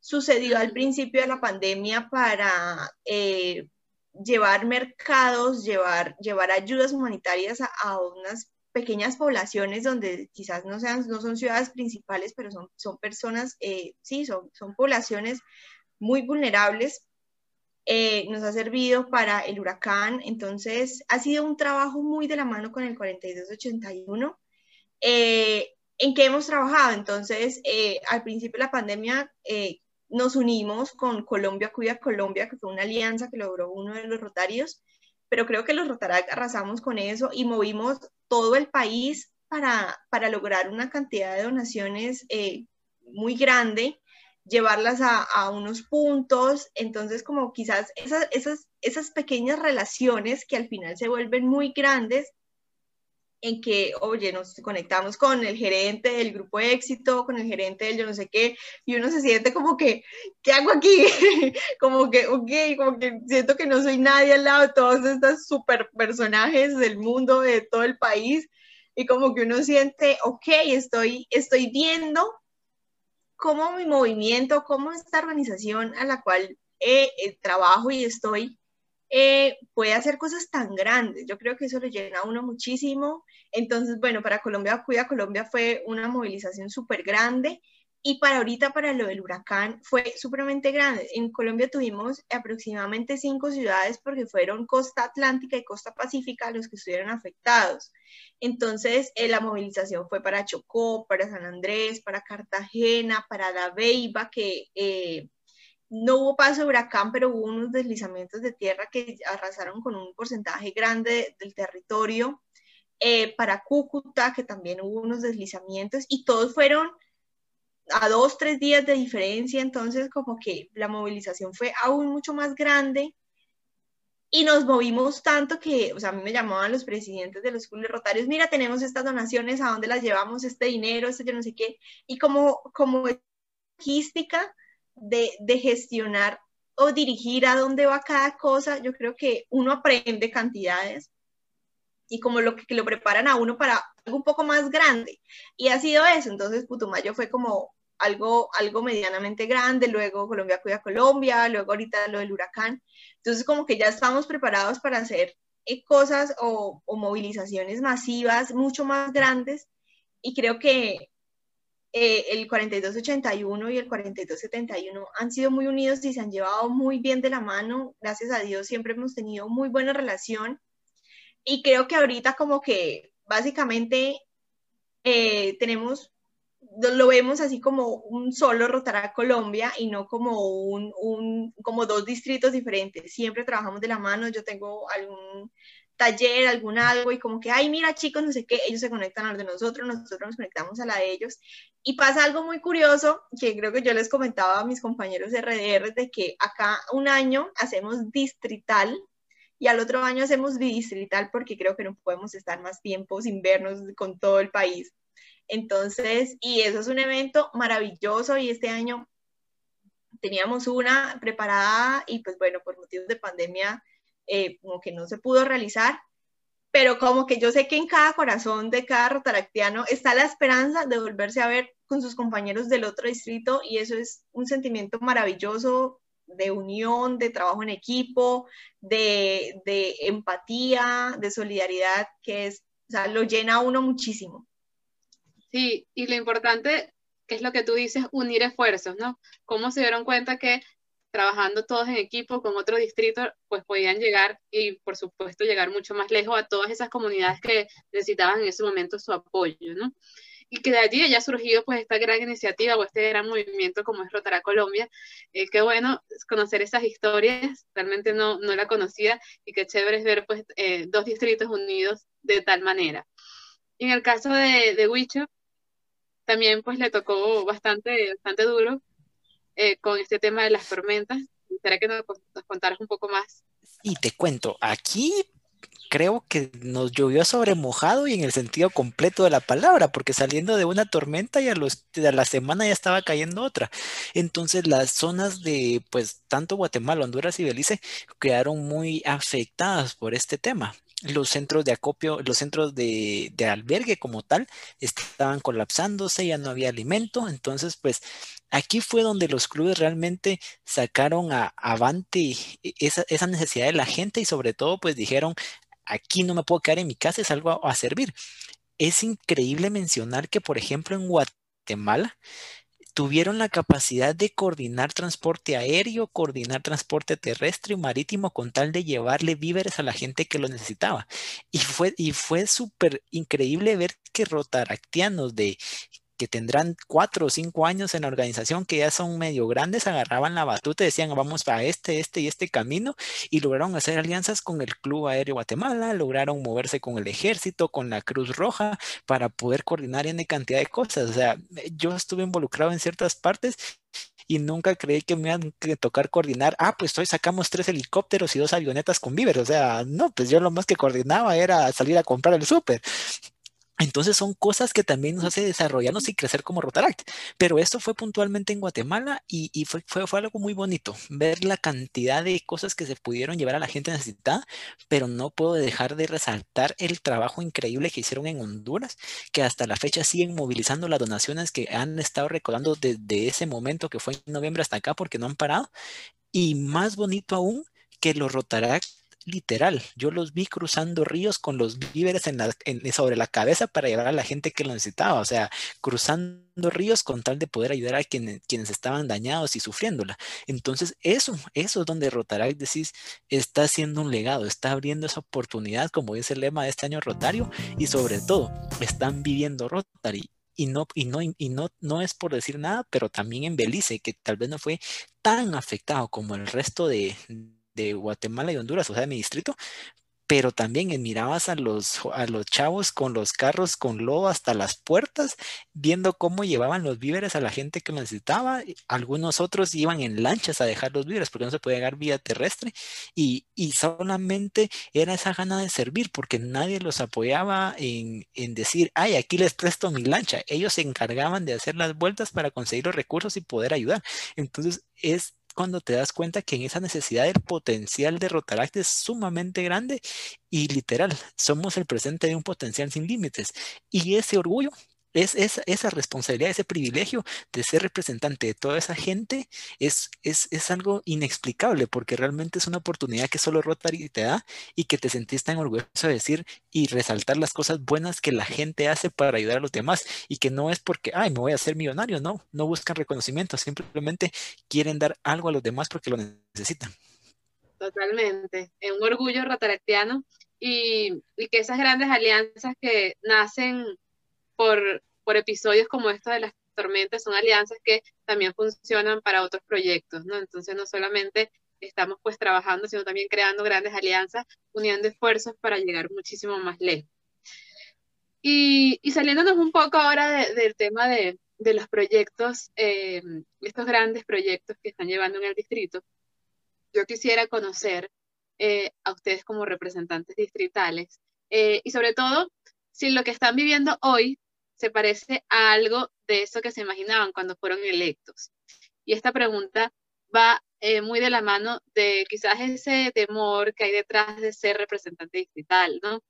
sucedió al principio de la pandemia para eh, llevar mercados, llevar, llevar ayudas humanitarias a, unas pequeñas poblaciones donde quizás no, sean, no son ciudades principales, pero son, son personas, eh, sí, son, son poblaciones muy vulnerables. Eh, nos ha servido para el huracán, entonces ha sido un trabajo muy de la mano con el 4281 eh, ¿En qué hemos trabajado? Entonces, eh, al principio de la pandemia eh, nos unimos con Colombia Cuida Colombia, que fue una alianza que logró uno de los rotarios, pero creo que los rotarios arrasamos con eso y movimos todo el país para, para lograr una cantidad de donaciones muy grande, llevarlas a, a, unos puntos, entonces como quizás esas, esas, esas pequeñas relaciones que al final se vuelven muy grandes en que, oye, nos conectamos con el gerente del grupo éxito, con el gerente del yo no sé qué, y uno se siente como que, ¿qué hago aquí? como que, ok, como que siento que no soy nadie al lado de todos estos super personajes del mundo, de todo el país, y como que uno siente, ok, estoy, estoy viendo cómo mi movimiento, cómo esta organización a la cual eh, eh, trabajo y estoy, eh, puede hacer cosas tan grandes. Yo creo que eso le llena a uno muchísimo. Entonces, bueno, para Colombia Cuida Colombia fue una movilización súper grande y para ahorita, para lo del huracán, fue supremamente grande. En Colombia tuvimos aproximadamente cinco ciudades porque fueron costa atlántica y costa pacífica los que estuvieron afectados. Entonces, eh, la movilización fue para Chocó, para San Andrés, para Cartagena, para La Beiba, que... Eh, no hubo paso de huracán, pero hubo unos deslizamientos de tierra que arrasaron con un porcentaje grande del territorio. Eh, para Cúcuta, que también hubo unos deslizamientos, y todos fueron a dos, tres días de diferencia, entonces como que la movilización fue aún mucho más grande y nos movimos tanto que, o sea, a mí me llamaban los presidentes de los clubes rotarios, mira, tenemos estas donaciones, ¿a dónde las llevamos? Este dinero, este yo no sé qué, y como, como logística, de, gestionar o dirigir a dónde va cada cosa, yo creo que uno aprende cantidades y como lo que, lo preparan a uno para algo un poco más grande. Y ha sido eso, entonces Putumayo fue como algo, algo medianamente grande, luego Colombia cuida Colombia, luego ahorita lo del huracán. Entonces como que ya estamos preparados para hacer eh, cosas o, o movilizaciones masivas mucho más grandes y creo que eh, el 4281 y el 4271 han sido muy unidos y se han llevado muy bien de la mano. Gracias a Dios siempre hemos tenido muy buena relación. Y creo que ahorita como que básicamente eh, tenemos, lo vemos así como un solo Rotará Colombia y no como, un, un, como dos distritos diferentes. Siempre trabajamos de la mano. Yo tengo algún taller, algún algo, y como que, ay, mira chicos, no sé qué, ellos se conectan a los de nosotros, nosotros nos conectamos a la de ellos. Y pasa algo muy curioso, que creo que yo les comentaba a mis compañeros RDR, de que acá un año hacemos distrital y al otro año hacemos bidistrital porque creo que no podemos estar más tiempo sin vernos con todo el país. Entonces, y eso es un evento maravilloso y este año teníamos una preparada y pues bueno, por motivos de pandemia eh, como que no se pudo realizar, pero como que yo sé que en cada corazón de cada rotaractiano está la esperanza de volverse a ver con sus compañeros del otro distrito y eso es un sentimiento maravilloso de unión, de trabajo en equipo, de, de empatía, de solidaridad, que es, o sea, lo llena a uno muchísimo. Sí, y lo importante es lo que tú dices, unir esfuerzos, ¿no? ¿Cómo se dieron cuenta que trabajando todos en equipo con otro distrito, pues podían llegar y por supuesto llegar mucho más lejos a todas esas comunidades que necesitaban en ese momento su apoyo, ¿no? Y que de allí haya surgido pues esta gran iniciativa o este gran movimiento como es Rotará Colombia. Eh, qué bueno conocer esas historias, realmente no, no la conocía y qué chévere es ver pues eh, dos distritos unidos de tal manera. en el caso de, de Huicho, también pues le tocó bastante, bastante duro eh, con este tema de las tormentas. ¿Será que nos, contaras un poco más? Y te cuento, aquí creo que nos llovió sobre mojado y en el sentido completo de la palabra, porque saliendo de una tormenta y a, los, a la semana ya estaba cayendo otra. Entonces las zonas de, pues, tanto Guatemala, Honduras y Belice quedaron muy afectadas por este tema los centros de acopio, los centros de, albergue como tal, estaban colapsándose, ya no había alimento. Entonces, pues aquí fue donde los clubes realmente sacaron a, avante esa, esa, necesidad de la gente y sobre todo, pues dijeron, aquí no me puedo quedar en mi casa, es algo a servir. Es increíble mencionar que, por ejemplo, en Guatemala, tuvieron la capacidad de coordinar transporte aéreo, coordinar transporte terrestre y marítimo con tal de llevarle víveres a la gente que lo necesitaba. Y fue, y fue súper increíble ver que rotaractianos de que tendrán cuatro o cinco años en la organización, que ya son medio grandes, agarraban la batuta decían, vamos a este, este y este camino, y lograron hacer alianzas con el Club Aéreo Guatemala, lograron moverse con el ejército, con la Cruz Roja, para poder coordinar en cantidad de cosas. O sea, yo estuve involucrado en ciertas partes y nunca creí que me iban a tocar coordinar, ah, pues hoy sacamos tres helicópteros y dos avionetas con víveres, o sea, no, pues yo lo más que coordinaba era salir a comprar el súper. Entonces son cosas que también nos hace desarrollarnos y crecer como Rotaract. Pero esto fue puntualmente en Guatemala y, fue, fue, algo muy bonito, ver la cantidad de cosas que se pudieron llevar a la gente necesitada, pero no puedo dejar de resaltar el trabajo increíble que hicieron en Honduras, que hasta la fecha siguen movilizando las donaciones que han estado recordando desde ese momento que fue en noviembre hasta acá porque no han parado. Y más bonito aún que los Rotaract literal. Yo los vi cruzando ríos con los víveres en la, sobre la cabeza para llevar a la gente que lo necesitaba. O sea, cruzando ríos con tal de poder ayudar a quienes, quienes estaban dañados y sufriéndola. Entonces, eso, eso es donde Rotaract decís, está haciendo un legado, está abriendo esa oportunidad, como dice el lema de este año Rotario, y sobre todo, están viviendo Rotary y no, y no, y no, no es por decir nada, pero también en Belice, que tal vez no fue tan afectado como el resto de, de Guatemala y Honduras, o sea, de mi distrito, pero también mirabas a los, a los chavos con los carros con lodo hasta las puertas, viendo cómo llevaban los víveres a la gente que lo necesitaba. Algunos otros iban en lanchas a dejar los víveres porque no se podía llegar vía terrestre y, y solamente era esa gana de servir porque nadie los apoyaba en, en decir, ay, aquí les presto mi lancha. Ellos se encargaban de hacer las vueltas para conseguir los recursos y poder ayudar. Entonces, es cuando te das cuenta que en esa necesidad del potencial de Rotaract es sumamente grande y literal, somos el presente de un potencial sin límites. Y ese orgullo es, esa responsabilidad, ese privilegio de ser representante de toda esa gente es, es, es, algo inexplicable porque realmente es una oportunidad que solo Rotary te da y que te sentís tan orgulloso de decir y resaltar las cosas buenas que la gente hace para ayudar a los demás y que no es porque, ay, me voy a hacer millonario, no, no buscan reconocimiento, simplemente quieren dar algo a los demás porque lo necesitan. Totalmente, es un orgullo rotaractiano y, y que esas grandes alianzas que nacen por, por episodios como estos de las tormentas, son alianzas que también funcionan para otros proyectos, ¿no? Entonces no solamente estamos pues trabajando, sino también creando grandes alianzas, uniendo esfuerzos para llegar muchísimo más lejos. Y, y saliéndonos un poco ahora del tema de, de, los proyectos, eh, estos grandes proyectos que están llevando en el distrito, yo quisiera conocer eh, a ustedes como representantes distritales eh, y sobre todo si lo que están viviendo hoy se parece a algo de eso que se imaginaban cuando fueron electos. Y esta pregunta va eh, muy de la mano de quizás ese temor que hay detrás de ser representante distrital, ¿no?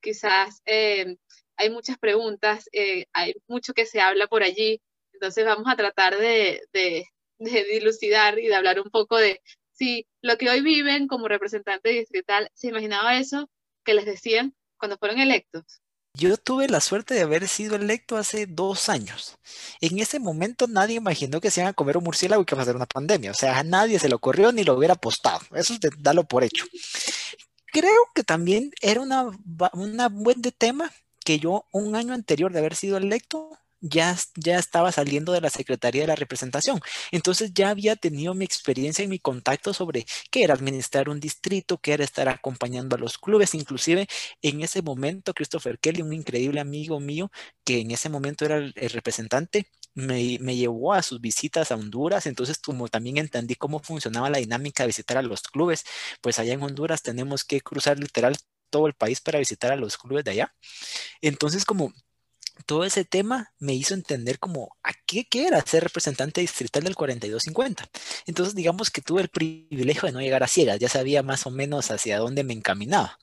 Quizás eh, hay muchas preguntas, eh, hay mucho que se habla por allí, entonces vamos a tratar de, de, de dilucidar y de hablar un poco de si lo que hoy viven como representante distrital, ¿se imaginaba eso que les decían cuando fueron electos? Yo tuve la suerte de haber sido electo hace dos años. En ese momento nadie imaginó que se iban a comer un murciélago y que iba a ser una pandemia. O sea, a nadie se le ocurrió ni lo hubiera apostado. Eso es de darlo por hecho. Creo que también era una, una buen de tema que yo un año anterior de haber sido electo ya, ya estaba saliendo de la Secretaría de la Representación. Entonces ya había tenido mi experiencia y mi contacto sobre qué era administrar un distrito, qué era estar acompañando a los clubes. Inclusive en ese momento, Christopher Kelly, un increíble amigo mío, que en ese momento era el, representante, me, me, llevó a sus visitas a Honduras, entonces como también entendí cómo funcionaba la dinámica de visitar a los clubes, pues allá en Honduras tenemos que cruzar literal todo el país para visitar a los clubes de allá. Entonces como todo ese tema me hizo entender como a qué, era ser representante distrital del 4250. Entonces, digamos que tuve el privilegio de no llegar a ciegas, ya sabía más o menos hacia dónde me encaminaba.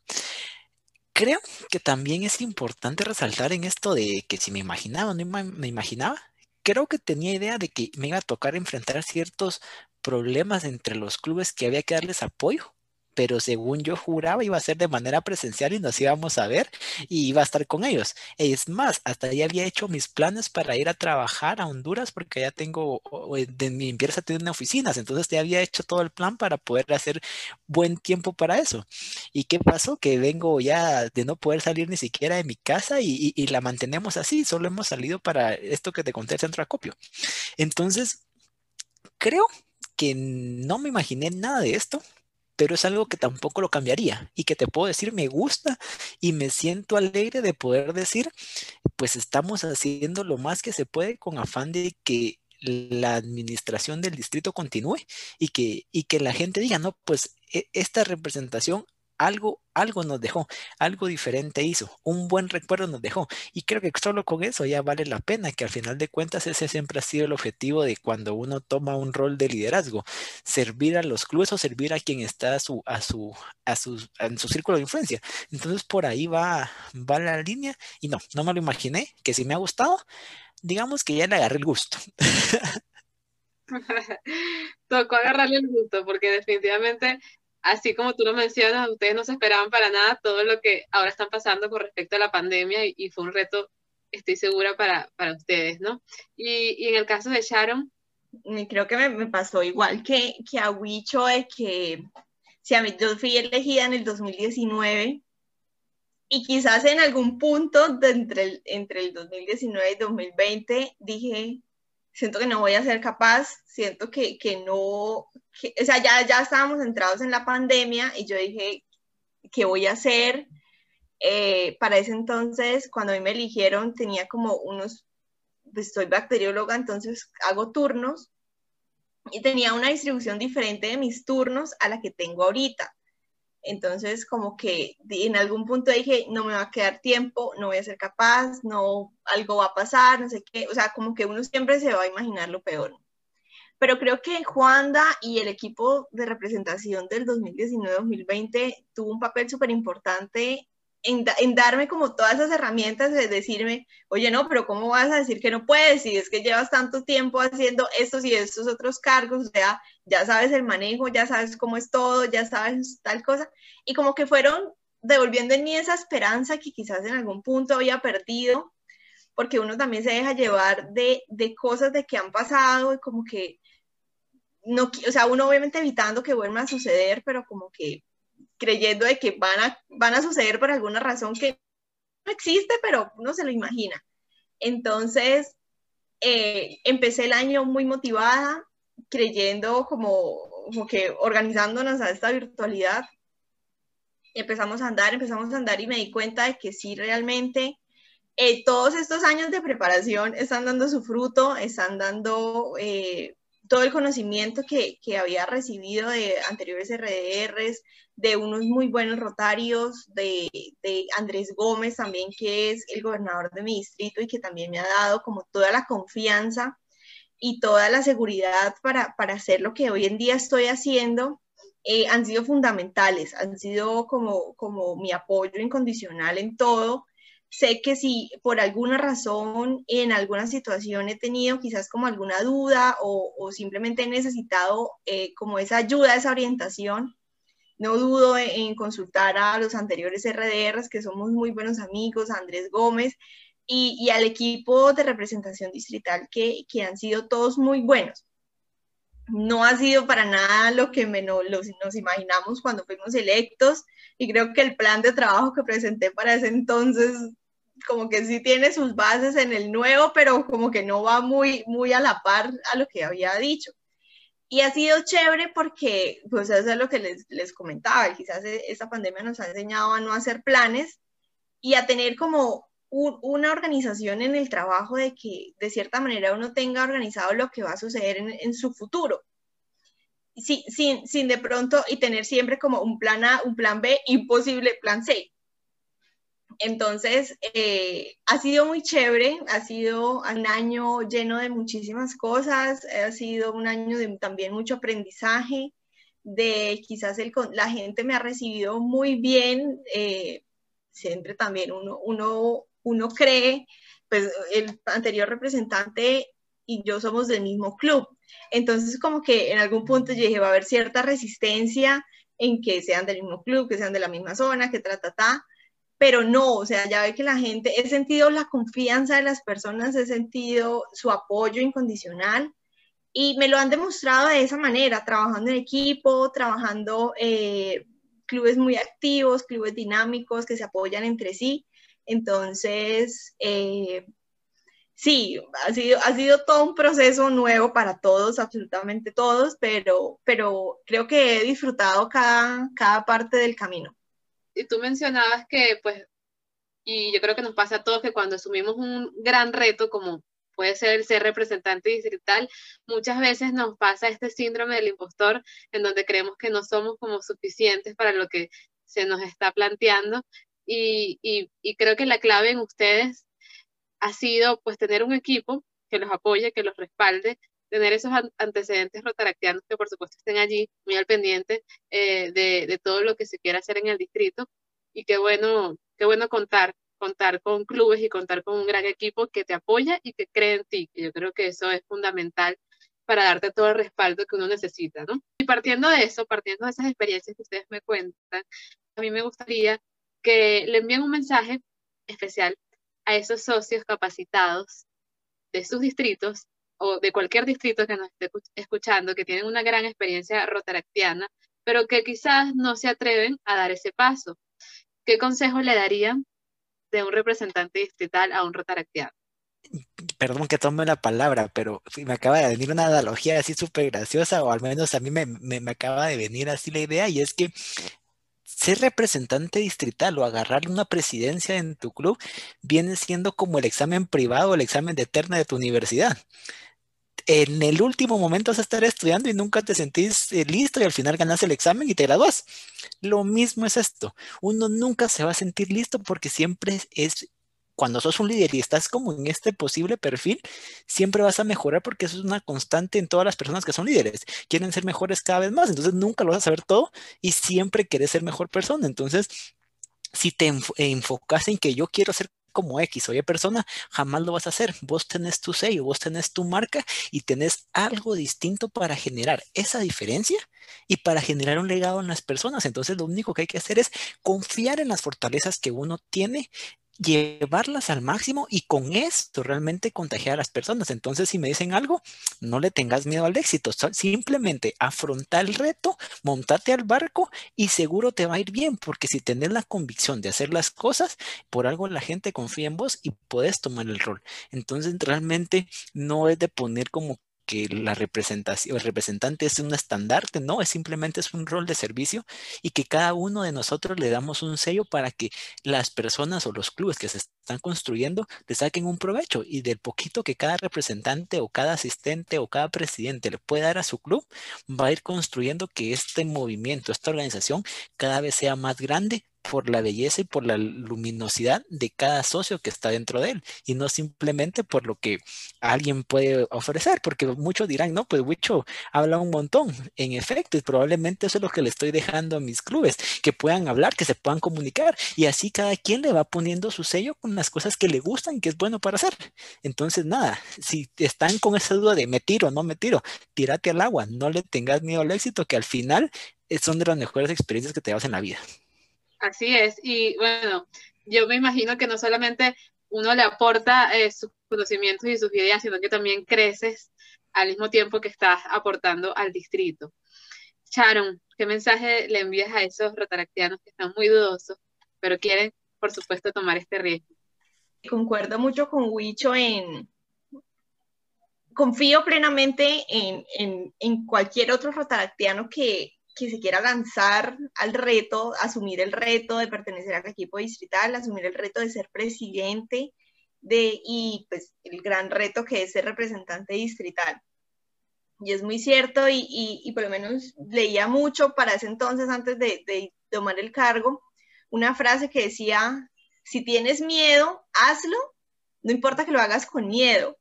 Creo que también es importante resaltar en esto de que si me imaginaba o no me imaginaba, creo que tenía idea de que me iba a tocar enfrentar ciertos problemas entre los clubes que había que darles apoyo pero según yo juraba iba a ser de manera presencial y nos íbamos a ver y iba a estar con ellos. Es más, hasta ya había hecho mis planes para ir a trabajar a Honduras porque ya tengo, de mi empresa tiene oficinas, entonces ya había hecho todo el plan para poder hacer buen tiempo para eso. ¿Y qué pasó? Que vengo ya de no poder salir ni siquiera de mi casa y, y la mantenemos así, solo hemos salido para esto que te conté el centro acopio. Entonces, creo que no me imaginé nada de esto pero es algo que tampoco lo cambiaría y que te puedo decir me gusta y me siento alegre de poder decir, pues estamos haciendo lo más que se puede con afán de que la administración del distrito continúe y que, y que la gente diga, no, pues e, esta representación algo, algo nos dejó, algo diferente hizo, un buen recuerdo nos dejó. Y creo que solo con eso ya vale la pena, que al final de cuentas ese siempre ha sido el objetivo de cuando uno toma un rol de liderazgo, servir a los clubes o servir a quien está a su, a su, a su, en su círculo de influencia. Entonces por ahí va, va la línea y no, no me lo imaginé, que si me ha gustado, digamos que ya le agarré el gusto. Tocó agarrarle el gusto porque definitivamente así como tú lo mencionas, ustedes no se esperaban para nada todo lo que ahora están pasando con respecto a la pandemia y, fue un reto, estoy segura, para, para ustedes, ¿no? Y, en el caso de Sharon. Creo que me, pasó igual que, que a Wicho, de que si a mí, yo fui elegida en el 2019 y quizás en algún punto entre, el, entre el 2019 y 2020 dije, siento que no voy a ser capaz, siento que, que no, o sea, ya, ya estábamos entrados en la pandemia y yo dije, ¿qué voy a hacer? Eh, para ese entonces, cuando a mí me eligieron, tenía como unos, pues soy bacterióloga, entonces hago turnos y tenía una distribución diferente de mis turnos a la que tengo ahorita. Entonces, como que en algún punto dije, no me va a quedar tiempo, no voy a ser capaz, no, algo va a pasar, no sé qué, o sea, como que uno siempre se va a imaginar lo peor. Pero creo que Juanda y el equipo de representación del 2019-2020 tuvo un papel súper importante en, darme como todas esas herramientas de decirme, oye, no, pero ¿cómo vas a decir que no puedes si es que llevas tanto tiempo haciendo estos y estos otros cargos? O sea, ya sabes el manejo, ya sabes cómo es todo, ya sabes tal cosa. Y como que fueron devolviendo en mí esa esperanza que quizás en algún punto había perdido, porque uno también se deja llevar de, de cosas de que han pasado y como que no, o sea, uno obviamente evitando que vuelva a suceder, pero como que creyendo de que van a, van a suceder por alguna razón que no existe, pero uno se lo imagina. Entonces, eh, empecé el año muy motivada, creyendo como, como, que organizándonos a esta virtualidad. Empezamos a andar, empezamos a andar y me di cuenta de que sí, realmente eh, todos estos años de preparación están dando su fruto, están dando eh, todo el conocimiento que, que, había recibido de anteriores RDRs, de unos muy buenos rotarios, de, de, Andrés Gómez también, que es el gobernador de mi distrito y que también me ha dado como toda la confianza y toda la seguridad para, para hacer lo que hoy en día estoy haciendo, eh, han sido fundamentales, han sido como, como mi apoyo incondicional en todo sé que si por alguna razón en alguna situación he tenido quizás como alguna duda o, simplemente he necesitado eh, como esa ayuda, esa orientación, no dudo en, consultar a los anteriores RDRs, que somos muy buenos amigos, Andrés Gómez, y, al equipo de representación distrital, que, que, han sido todos muy buenos. No ha sido para nada lo que menos, nos imaginamos cuando fuimos electos, y creo que el plan de trabajo que presenté para ese entonces como que sí tiene sus bases en el nuevo, pero como que no va muy, muy a la par a lo que había dicho. Y ha sido chévere porque, pues eso es lo que les, les comentaba, quizás e, esta pandemia nos ha enseñado a no hacer planes y a tener como una organización en el trabajo de que de cierta manera uno tenga organizado lo que va a suceder en, en su futuro. Sin, sin de pronto y tener siempre como un plan A, un plan B y un posible plan C. Entonces, eh, ha sido muy chévere, ha sido un año lleno de muchísimas cosas, ha sido un año de también mucho aprendizaje, de quizás el, la gente me ha recibido muy bien, eh, siempre también uno, uno, uno cree, pues el anterior representante y yo somos del mismo club, entonces como que en algún punto yo dije, va a haber cierta resistencia en que sean del mismo club, que sean de la misma zona, que trata, ta, pero no, o sea, ya ve que la gente, he sentido la confianza de las personas, he sentido su apoyo incondicional y me lo han demostrado de esa manera, trabajando en equipo, trabajando eh, clubes muy activos, clubes dinámicos que se apoyan entre sí. Entonces, eh, sí, ha sido, ha sido todo un proceso nuevo para todos, absolutamente todos, pero, pero creo que he disfrutado cada, cada parte del camino. Y tú mencionabas que, pues, y yo creo que nos pasa a todos que cuando asumimos un gran reto como puede ser el ser representante distrital, muchas veces nos pasa este síndrome del impostor en donde creemos que no somos como suficientes para lo que se nos está planteando y, y creo que la clave en ustedes ha sido pues tener un equipo que los apoye, que los respalde, tener esos antecedentes rotaractianos que por supuesto estén allí muy al pendiente eh, de, de, todo lo que se quiera hacer en el distrito y qué bueno, qué bueno contar, contar con clubes y contar con un gran equipo que te apoya y que cree en ti, yo creo que eso es fundamental para darte todo el respaldo que uno necesita, ¿no? Y partiendo de eso, partiendo de esas experiencias que ustedes me cuentan, a mí me gustaría que le envíen un mensaje especial a esos socios capacitados de sus distritos o de cualquier distrito que nos esté escuchando, que tienen una gran experiencia rotaractiana, pero que quizás no se atreven a dar ese paso. ¿Qué consejo le darían de un representante distrital a un rotaractiano? Perdón que tome la palabra, pero me acaba de venir una analogía así súper graciosa, o al menos a mí me, me, me acaba de venir así la idea, y es que ser representante distrital o agarrar una presidencia en tu club viene siendo como el examen privado el examen de eterna de tu universidad en el último momento vas a estar estudiando y nunca te sentís eh, listo y al final ganas el examen y te gradúas. Lo mismo es esto. Uno nunca se va a sentir listo porque siempre es, cuando sos un líder y estás como en este posible perfil, siempre vas a mejorar porque eso es una constante en todas las personas que son líderes. Quieren ser mejores cada vez más, entonces nunca lo vas a saber todo y siempre querés ser mejor persona. Entonces, si te enfocas en que yo quiero ser como X o Y persona, jamás lo vas a hacer. Vos tenés tu sello, vos tenés tu marca y tenés algo distinto para generar esa diferencia y para generar un legado en las personas. Entonces lo único que hay que hacer es confiar en las fortalezas que uno tiene llevarlas al máximo y con esto realmente contagiar a las personas. Entonces, si me dicen algo, no le tengas miedo al éxito, simplemente afronta el reto, montate al barco y seguro te va a ir bien, porque si tenés la convicción de hacer las cosas, por algo la gente confía en vos y puedes tomar el rol. Entonces, realmente no es de poner como que la representación, el representante es un estandarte, no, es simplemente es un rol de servicio y que cada uno de nosotros le damos un sello para que las personas o los clubes que se están construyendo le saquen un provecho y del poquito que cada representante o cada asistente o cada presidente le puede dar a su club, va a ir construyendo que este movimiento, esta organización cada vez sea más grande por la belleza y por la luminosidad de cada socio que está dentro de él y no simplemente por lo que alguien puede ofrecer, porque muchos dirán, no, pues Wicho habla un montón. En efecto, y probablemente eso es lo que le estoy dejando a mis clubes, que puedan hablar, que se puedan comunicar y así cada quien le va poniendo su sello con las cosas que le gustan y que es bueno para hacer. Entonces, nada, si están con esa duda de me tiro, no me tiro, tírate al agua, no le tengas miedo al éxito, que al final son de las mejores experiencias que te vas en la vida. Así es, y bueno, yo me imagino que no solamente uno le aporta eh, sus conocimientos y sus ideas, sino que también creces al mismo tiempo que estás aportando al distrito. Sharon, ¿qué mensaje le envías a esos rotaractianos que están muy dudosos, pero quieren, por supuesto, tomar este riesgo? Concuerdo mucho con Huicho en... Confío plenamente en, en, en cualquier otro rotaractiano que, que se quiera lanzar al reto, asumir el reto de pertenecer al equipo distrital, asumir el reto de ser presidente de, y pues el gran reto que es ser representante distrital. Y es muy cierto y, y, por lo menos leía mucho para ese entonces, antes de, de tomar el cargo, una frase que decía, si tienes miedo, hazlo, no importa que lo hagas con miedo,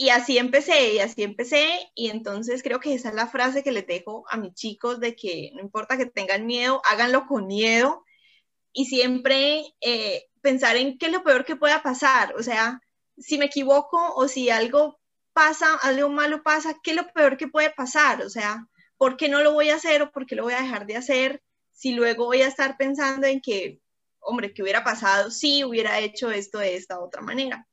y así empecé, y así empecé, y entonces creo que esa es la frase que les dejo a mis chicos de que no importa que tengan miedo, háganlo con miedo, y siempre eh, pensar en qué es lo peor que pueda pasar, o sea, si me equivoco o si algo pasa, algo malo pasa, ¿qué es lo peor que puede pasar? O sea, ¿por qué no lo voy a hacer o por qué lo voy a dejar de hacer si luego voy a estar pensando en que, hombre, ¿qué hubiera pasado si hubiera hecho esto de esta otra manera?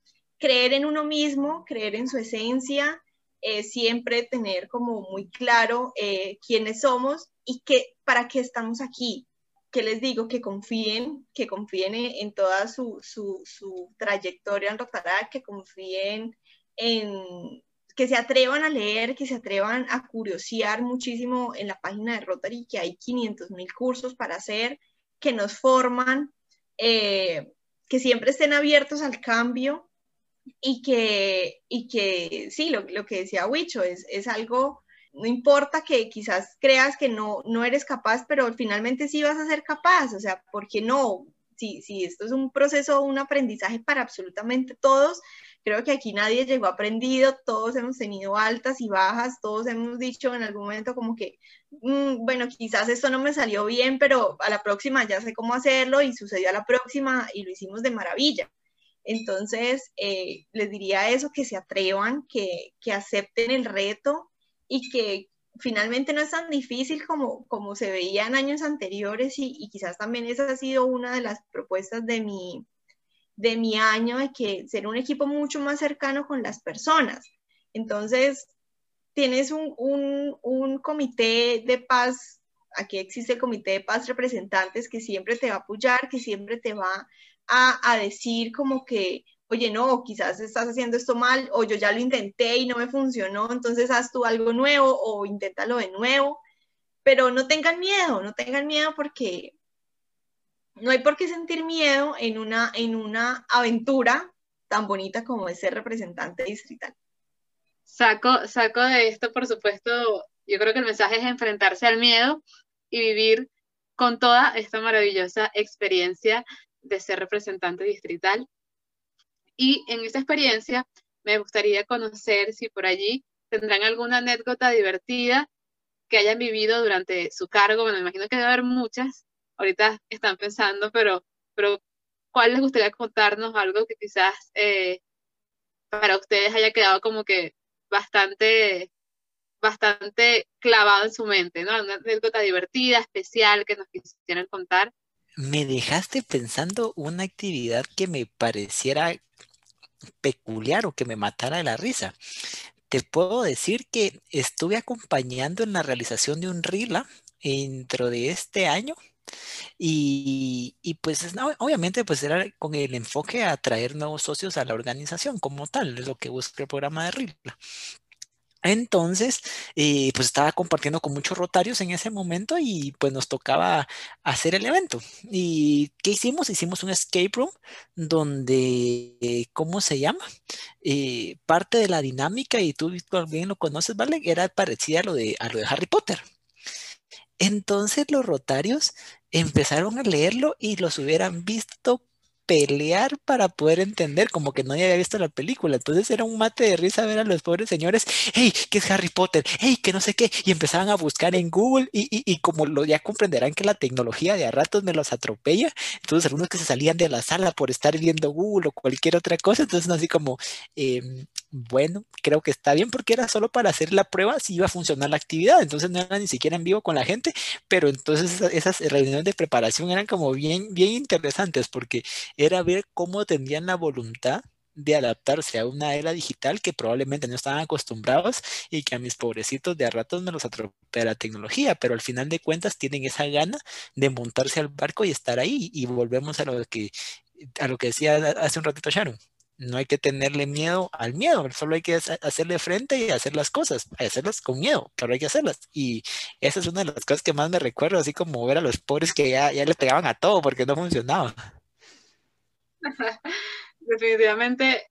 Creer en uno mismo, creer en su esencia, eh, siempre tener como muy claro eh, quiénes somos y que, para qué estamos aquí. Que les digo que confíen, que confíen en, toda su, su, su, trayectoria en Rotaract, que confíen en, que se atrevan a leer, que se atrevan a curiosear muchísimo en la página de Rotary, que hay 500 mil cursos para hacer, que nos forman, eh, que siempre estén abiertos al cambio, y que, y que sí, lo, lo que decía Huicho, es, es algo, no importa que quizás creas que no, no eres capaz, pero finalmente sí vas a ser capaz, o sea, ¿por qué no? Si, si esto es un proceso, un aprendizaje para absolutamente todos, creo que aquí nadie llegó aprendido, todos hemos tenido altas y bajas, todos hemos dicho en algún momento como que, mm, bueno, quizás esto no me salió bien, pero a la próxima ya sé cómo hacerlo y sucedió a la próxima y lo hicimos de maravilla. Entonces, eh, les diría eso, que se atrevan, que, que, acepten el reto y que finalmente no es tan difícil como, como se veía en años anteriores y, y quizás también esa ha sido una de las propuestas de mi, de mi año de que ser un equipo mucho más cercano con las personas. Entonces, tienes un, un, comité de paz, aquí existe el comité de paz representantes que siempre te va a apoyar, que siempre te va a, a decir como que, oye, no, quizás estás haciendo esto mal, o yo ya lo intenté y no me funcionó, entonces haz tú algo nuevo o inténtalo de nuevo. Pero no tengan miedo, no tengan miedo porque no hay por qué sentir miedo en una, en una aventura tan bonita como es ser representante distrital. Saco, saco de esto, por supuesto, yo creo que el mensaje es enfrentarse al miedo y vivir con toda esta maravillosa experiencia de ser representante distrital. Y en esta experiencia me gustaría conocer si por allí tendrán alguna anécdota divertida que hayan vivido durante su cargo. Bueno, me imagino que debe haber muchas, ahorita están pensando, pero, pero ¿cuál les gustaría contarnos algo que quizás eh, para ustedes haya quedado como que bastante, bastante clavado en su mente, ¿no? Una anécdota divertida, especial que nos quisieran contar. Me dejaste pensando una actividad que me pareciera peculiar o que me matara de la risa. Te puedo decir que estuve acompañando en la realización de un RILA dentro de este año y, y pues obviamente pues era con el enfoque a traer nuevos socios a la organización como tal, es lo que busca el programa de RILA. Entonces, eh, pues estaba compartiendo con muchos rotarios en ese momento y pues nos tocaba hacer el evento. ¿Y qué hicimos? Hicimos un escape room donde, eh, ¿cómo se llama? Eh, parte de la dinámica, y tú bien lo conoces, ¿vale? Era parecida a lo de, a lo de Harry Potter. Entonces los rotarios empezaron a leerlo y los hubieran visto pelear para poder entender, como que nadie había visto la película. Entonces era un mate de risa ver a los pobres señores, hey, ¿qué es Harry Potter? Hey, que no sé qué. Y empezaban a buscar en Google y, y, como lo, ya comprenderán que la tecnología de a ratos me los atropella, entonces algunos que se salían de la sala por estar viendo Google o cualquier otra cosa, entonces así como, eh, bueno, creo que está bien porque era solo para hacer la prueba si iba a funcionar la actividad, entonces no era ni siquiera en vivo con la gente, pero entonces esas, reuniones de preparación eran como bien, bien interesantes porque era ver cómo tendrían la voluntad de adaptarse a una era digital que probablemente no estaban acostumbrados y que a mis pobrecitos de a ratos me los atropella la tecnología, pero al final de cuentas tienen esa gana de montarse al barco y estar ahí y volvemos a lo que a lo que decía hace un ratito Sharon no hay que tenerle miedo al miedo, solo hay que hacerle frente y hacer las cosas, hacerlas con miedo, pero hay que hacerlas. Y esa es una de las cosas que más me recuerdo, así como ver a los pobres que ya, ya le pegaban a todo porque no funcionaba. Definitivamente,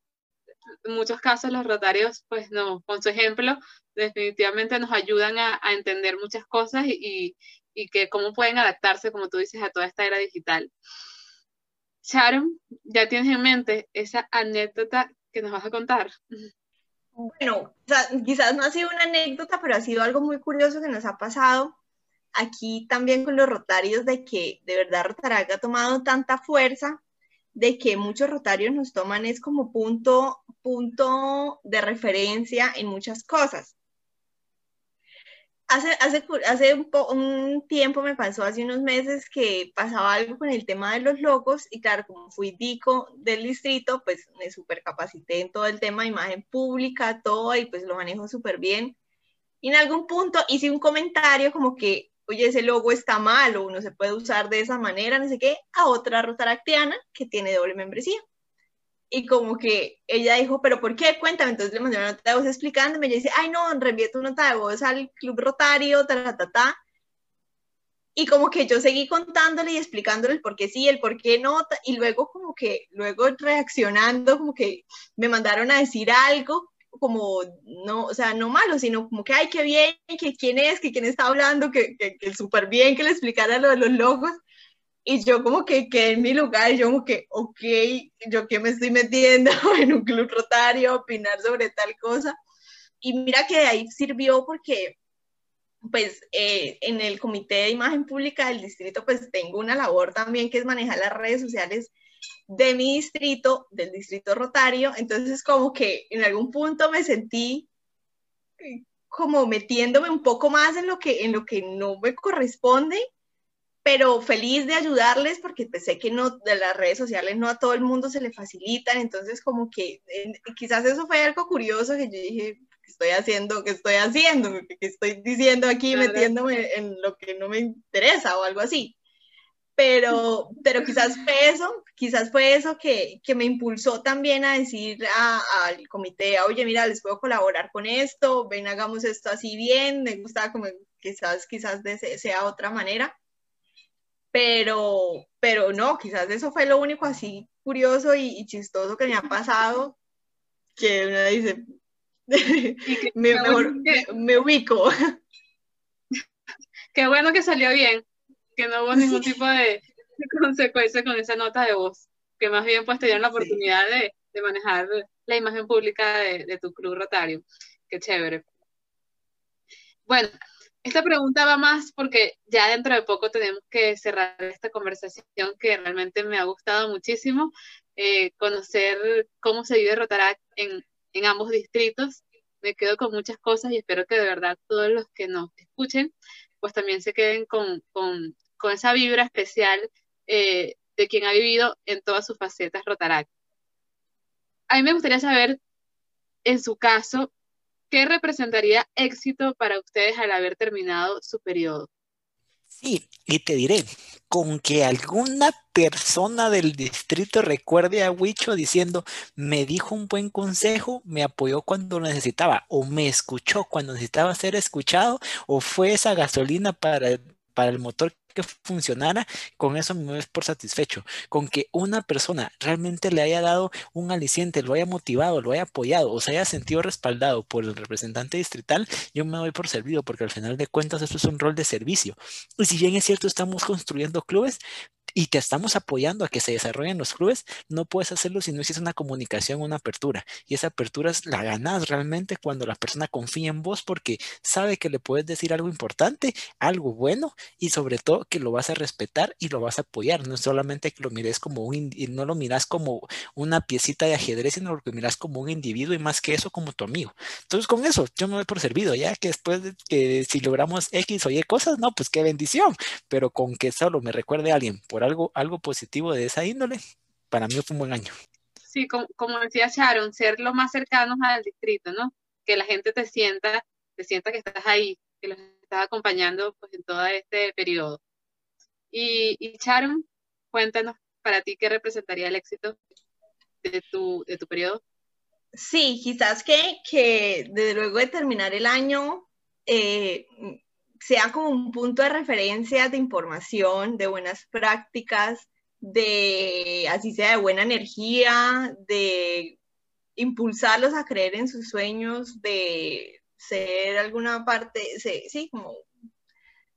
en muchos casos los rotarios, pues no, con su ejemplo, definitivamente nos ayudan a, entender muchas cosas y, y que cómo pueden adaptarse, como tú dices, a toda esta era digital. Sharon, ¿ya tienes en mente esa anécdota que nos vas a contar? Bueno, quizás no ha sido una anécdota, pero ha sido algo muy curioso que nos ha pasado aquí también con los rotarios de que de verdad Rotaraga ha tomado tanta fuerza de que muchos rotarios nos toman es como punto, punto de referencia en muchas cosas hace, hace, hace un, un, tiempo me pasó, hace unos meses, que pasaba algo con el tema de los logos y claro, como fui dico del distrito, pues me supercapacité en todo el tema de imagen pública, todo, y pues lo manejo súper bien. Y en algún punto hice un comentario como que, oye, ese logo está mal o no se puede usar de esa manera, no sé qué, a otra rotaractiana que tiene doble membresía y como que ella dijo, pero ¿por qué? Cuéntame. Entonces le mandé una nota de voz explicándome. Ella dice, ay, no, reenvíe tu nota de voz al club rotario, ta, ta, ta, Y como que yo seguí contándole y explicándole el por qué sí, el por qué no, y luego como que, luego reaccionando, como que me mandaron a decir algo, como, no, o sea, no malo, sino como que, ay, qué bien, que quién es, que quién está hablando, que, que, súper bien que le explicara lo de los logos. Y yo como que quedé en mi lugar, yo como que, ok, yo que me estoy metiendo en un club rotario, opinar sobre tal cosa. Y mira que de ahí sirvió porque, pues, eh, en el Comité de Imagen Pública del Distrito, pues tengo una labor también que es manejar las redes sociales de mi distrito, del distrito rotario, entonces como que en algún punto me sentí como metiéndome un poco más en lo que, en lo que no me corresponde, pero feliz de ayudarles porque pensé que no, de las redes sociales no a todo el mundo se le facilitan, entonces como que quizás eso fue algo curioso que yo dije, ¿qué estoy haciendo? ¿Qué estoy haciendo? ¿Qué estoy diciendo aquí metiéndome en lo que no me interesa o algo así? Pero, pero quizás fue eso, quizás fue eso que, que me impulsó también a decir al comité, oye, mira, les puedo colaborar con esto, ven, hagamos esto así bien, me gusta como quizás, quizás de, sea otra manera, pero, pero no, quizás eso fue lo único así curioso y, chistoso que me ha pasado, que uno dice, me, mejor, me ubico. Qué bueno que salió bien que no hubo ningún tipo de, consecuencia con esa nota de voz, que más bien pues te dieron la oportunidad de, de, manejar la imagen pública de, de, tu club rotario. Qué chévere. Bueno, esta pregunta va más porque ya dentro de poco tenemos que cerrar esta conversación que realmente me ha gustado muchísimo, eh, conocer cómo se vive Rotaract en, en ambos distritos. Me quedo con muchas cosas y espero que de verdad todos los que nos escuchen pues también se queden con, con, con esa vibra especial eh, de quien ha vivido en todas sus facetas Rotaract. A mí me gustaría saber, en su caso, ¿qué representaría éxito para ustedes al haber terminado su periodo? Sí, y te diré, con que alguna persona del distrito recuerde a Huicho diciendo, me dijo un buen consejo, me apoyó cuando necesitaba, o me escuchó cuando necesitaba ser escuchado, o fue esa gasolina para, para el motor que funcionara, con eso me ves por satisfecho. Con que una persona realmente le haya dado un aliciente, lo haya motivado, lo haya apoyado o se haya sentido respaldado por el representante distrital, yo me doy por servido, porque al final de cuentas esto es un rol de servicio. Y si bien es cierto, estamos construyendo clubes, y te estamos apoyando a que se desarrollen los clubes, no puedes hacerlo si no existe una comunicación, una apertura. Y esa apertura es la ganas realmente cuando la persona confía en vos porque sabe que le puedes decir algo importante, algo bueno y sobre todo que lo vas a respetar y lo vas a apoyar. No solamente que lo mires como un, no lo miras como una piecita de ajedrez, sino que miras como un individuo y más que eso como tu amigo. Entonces con eso yo me doy por servido, ya que después de que si logramos X o Y cosas, no, pues qué bendición, pero con que solo me recuerde a alguien por algo, algo positivo de esa índole, para mí fue un buen año. Sí, como, como decía Sharon, ser lo más cercanos al distrito, ¿no? Que la gente te sienta, te sienta que estás ahí, que los estás acompañando pues, en todo este periodo. Y, y Sharon, cuéntanos para ti qué representaría el éxito de tu, de tu periodo. Sí, quizás que, que desde luego de terminar el año, eh, sea como un punto de referencia de información, de buenas prácticas, de, así sea, de buena energía, de impulsarlos a creer en sus sueños, de ser alguna parte, sí, como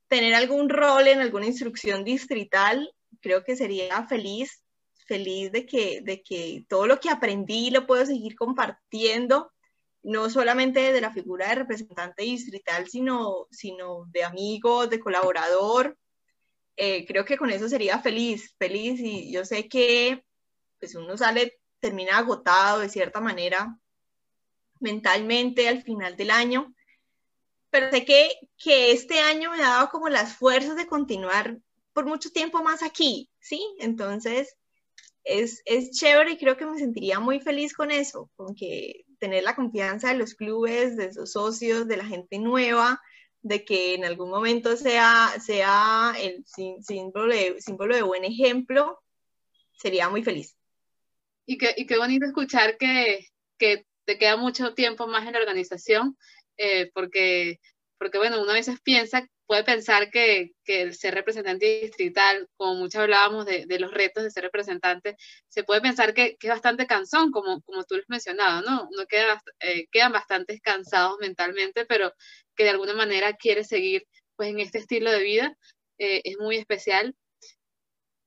tener algún rol en alguna instrucción distrital, creo que sería feliz, feliz de que, de que todo lo que aprendí lo puedo seguir compartiendo no solamente de la figura de representante distrital, sino, sino de amigo, de colaborador. Eh, creo que con eso sería feliz, feliz y yo sé que pues uno sale, termina agotado de cierta manera mentalmente al final del año, pero sé que, que este año me ha dado como las fuerzas de continuar por mucho tiempo más aquí, ¿sí? Entonces, es, es chévere y creo que me sentiría muy feliz con eso, con que tener la confianza de los clubes, de sus socios, de la gente nueva, de que en algún momento sea, sea el símbolo de, símbolo de buen ejemplo, sería muy feliz. Y qué, y qué bonito escuchar que, que, te queda mucho tiempo más en la organización, eh, porque porque bueno, uno a veces piensa, puede pensar que, que el ser representante distrital, como mucho hablábamos de, de, los retos de ser representante, se puede pensar que, que, es bastante cansón, como, como tú lo has mencionado, ¿no? Uno queda, eh, quedan bastante cansados mentalmente, pero que de alguna manera quiere seguir pues en este estilo de vida, eh, es muy especial.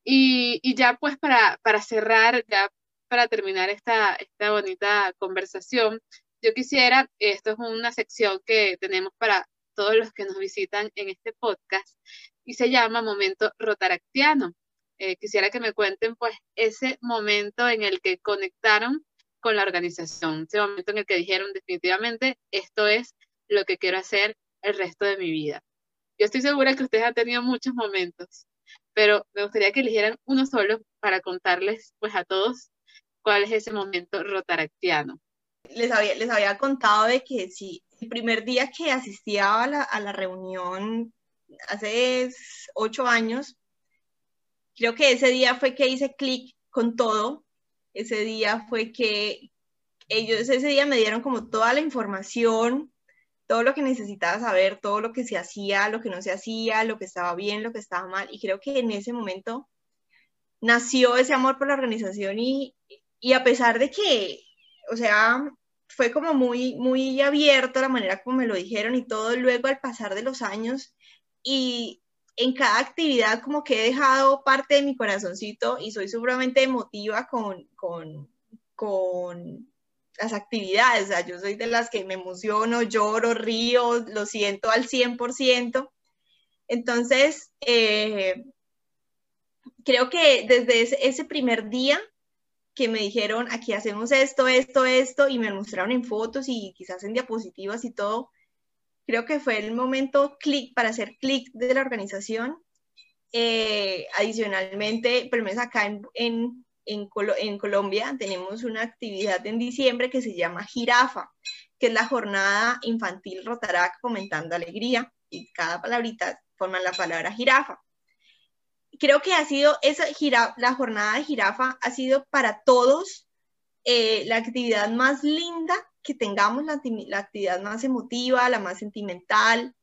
Y, y ya pues para, para cerrar, ya para terminar esta, esta bonita conversación, yo quisiera, esto es una sección que tenemos para todos los que nos visitan en este podcast y se llama Momento Rotaractiano. Eh, quisiera que me cuenten pues ese momento en el que conectaron con la organización, ese momento en el que dijeron definitivamente esto es lo que quiero hacer el resto de mi vida. Yo estoy segura que ustedes han tenido muchos momentos, pero me gustaría que eligieran uno solo para contarles pues a todos cuál es ese momento rotaractiano. Les había, les había contado de que si el primer día que asistía a la, a la reunión hace ocho años, creo que ese día fue que hice clic con todo. Ese día fue que ellos, ese día me dieron como toda la información, todo lo que necesitaba saber, todo lo que se hacía, lo que no se hacía, lo que estaba bien, lo que estaba mal. Y creo que en ese momento nació ese amor por la organización y, y a pesar de que, o sea, fue como muy, muy abierto la manera como me lo dijeron y todo, luego al pasar de los años y en cada actividad como que he dejado parte de mi corazoncito y soy seguramente emotiva con, con, con las actividades, o sea, yo soy de las que me emociono, lloro, río, lo siento al 100%. Entonces, eh, creo que desde ese primer día que me dijeron, aquí hacemos esto, esto, esto, y me mostraron en fotos y quizás en diapositivas y todo. Creo que fue el momento clic para hacer clic de la organización. Eh, adicionalmente, menos acá en, en, en, Colombia tenemos una actividad en diciembre que se llama Jirafa, que es la jornada infantil Rotarac comentando alegría, y cada palabrita forma la palabra jirafa creo que ha sido esa gira, la jornada de jirafa ha sido para todos eh, la actividad más linda que tengamos, la, la, actividad más emotiva, la más sentimental,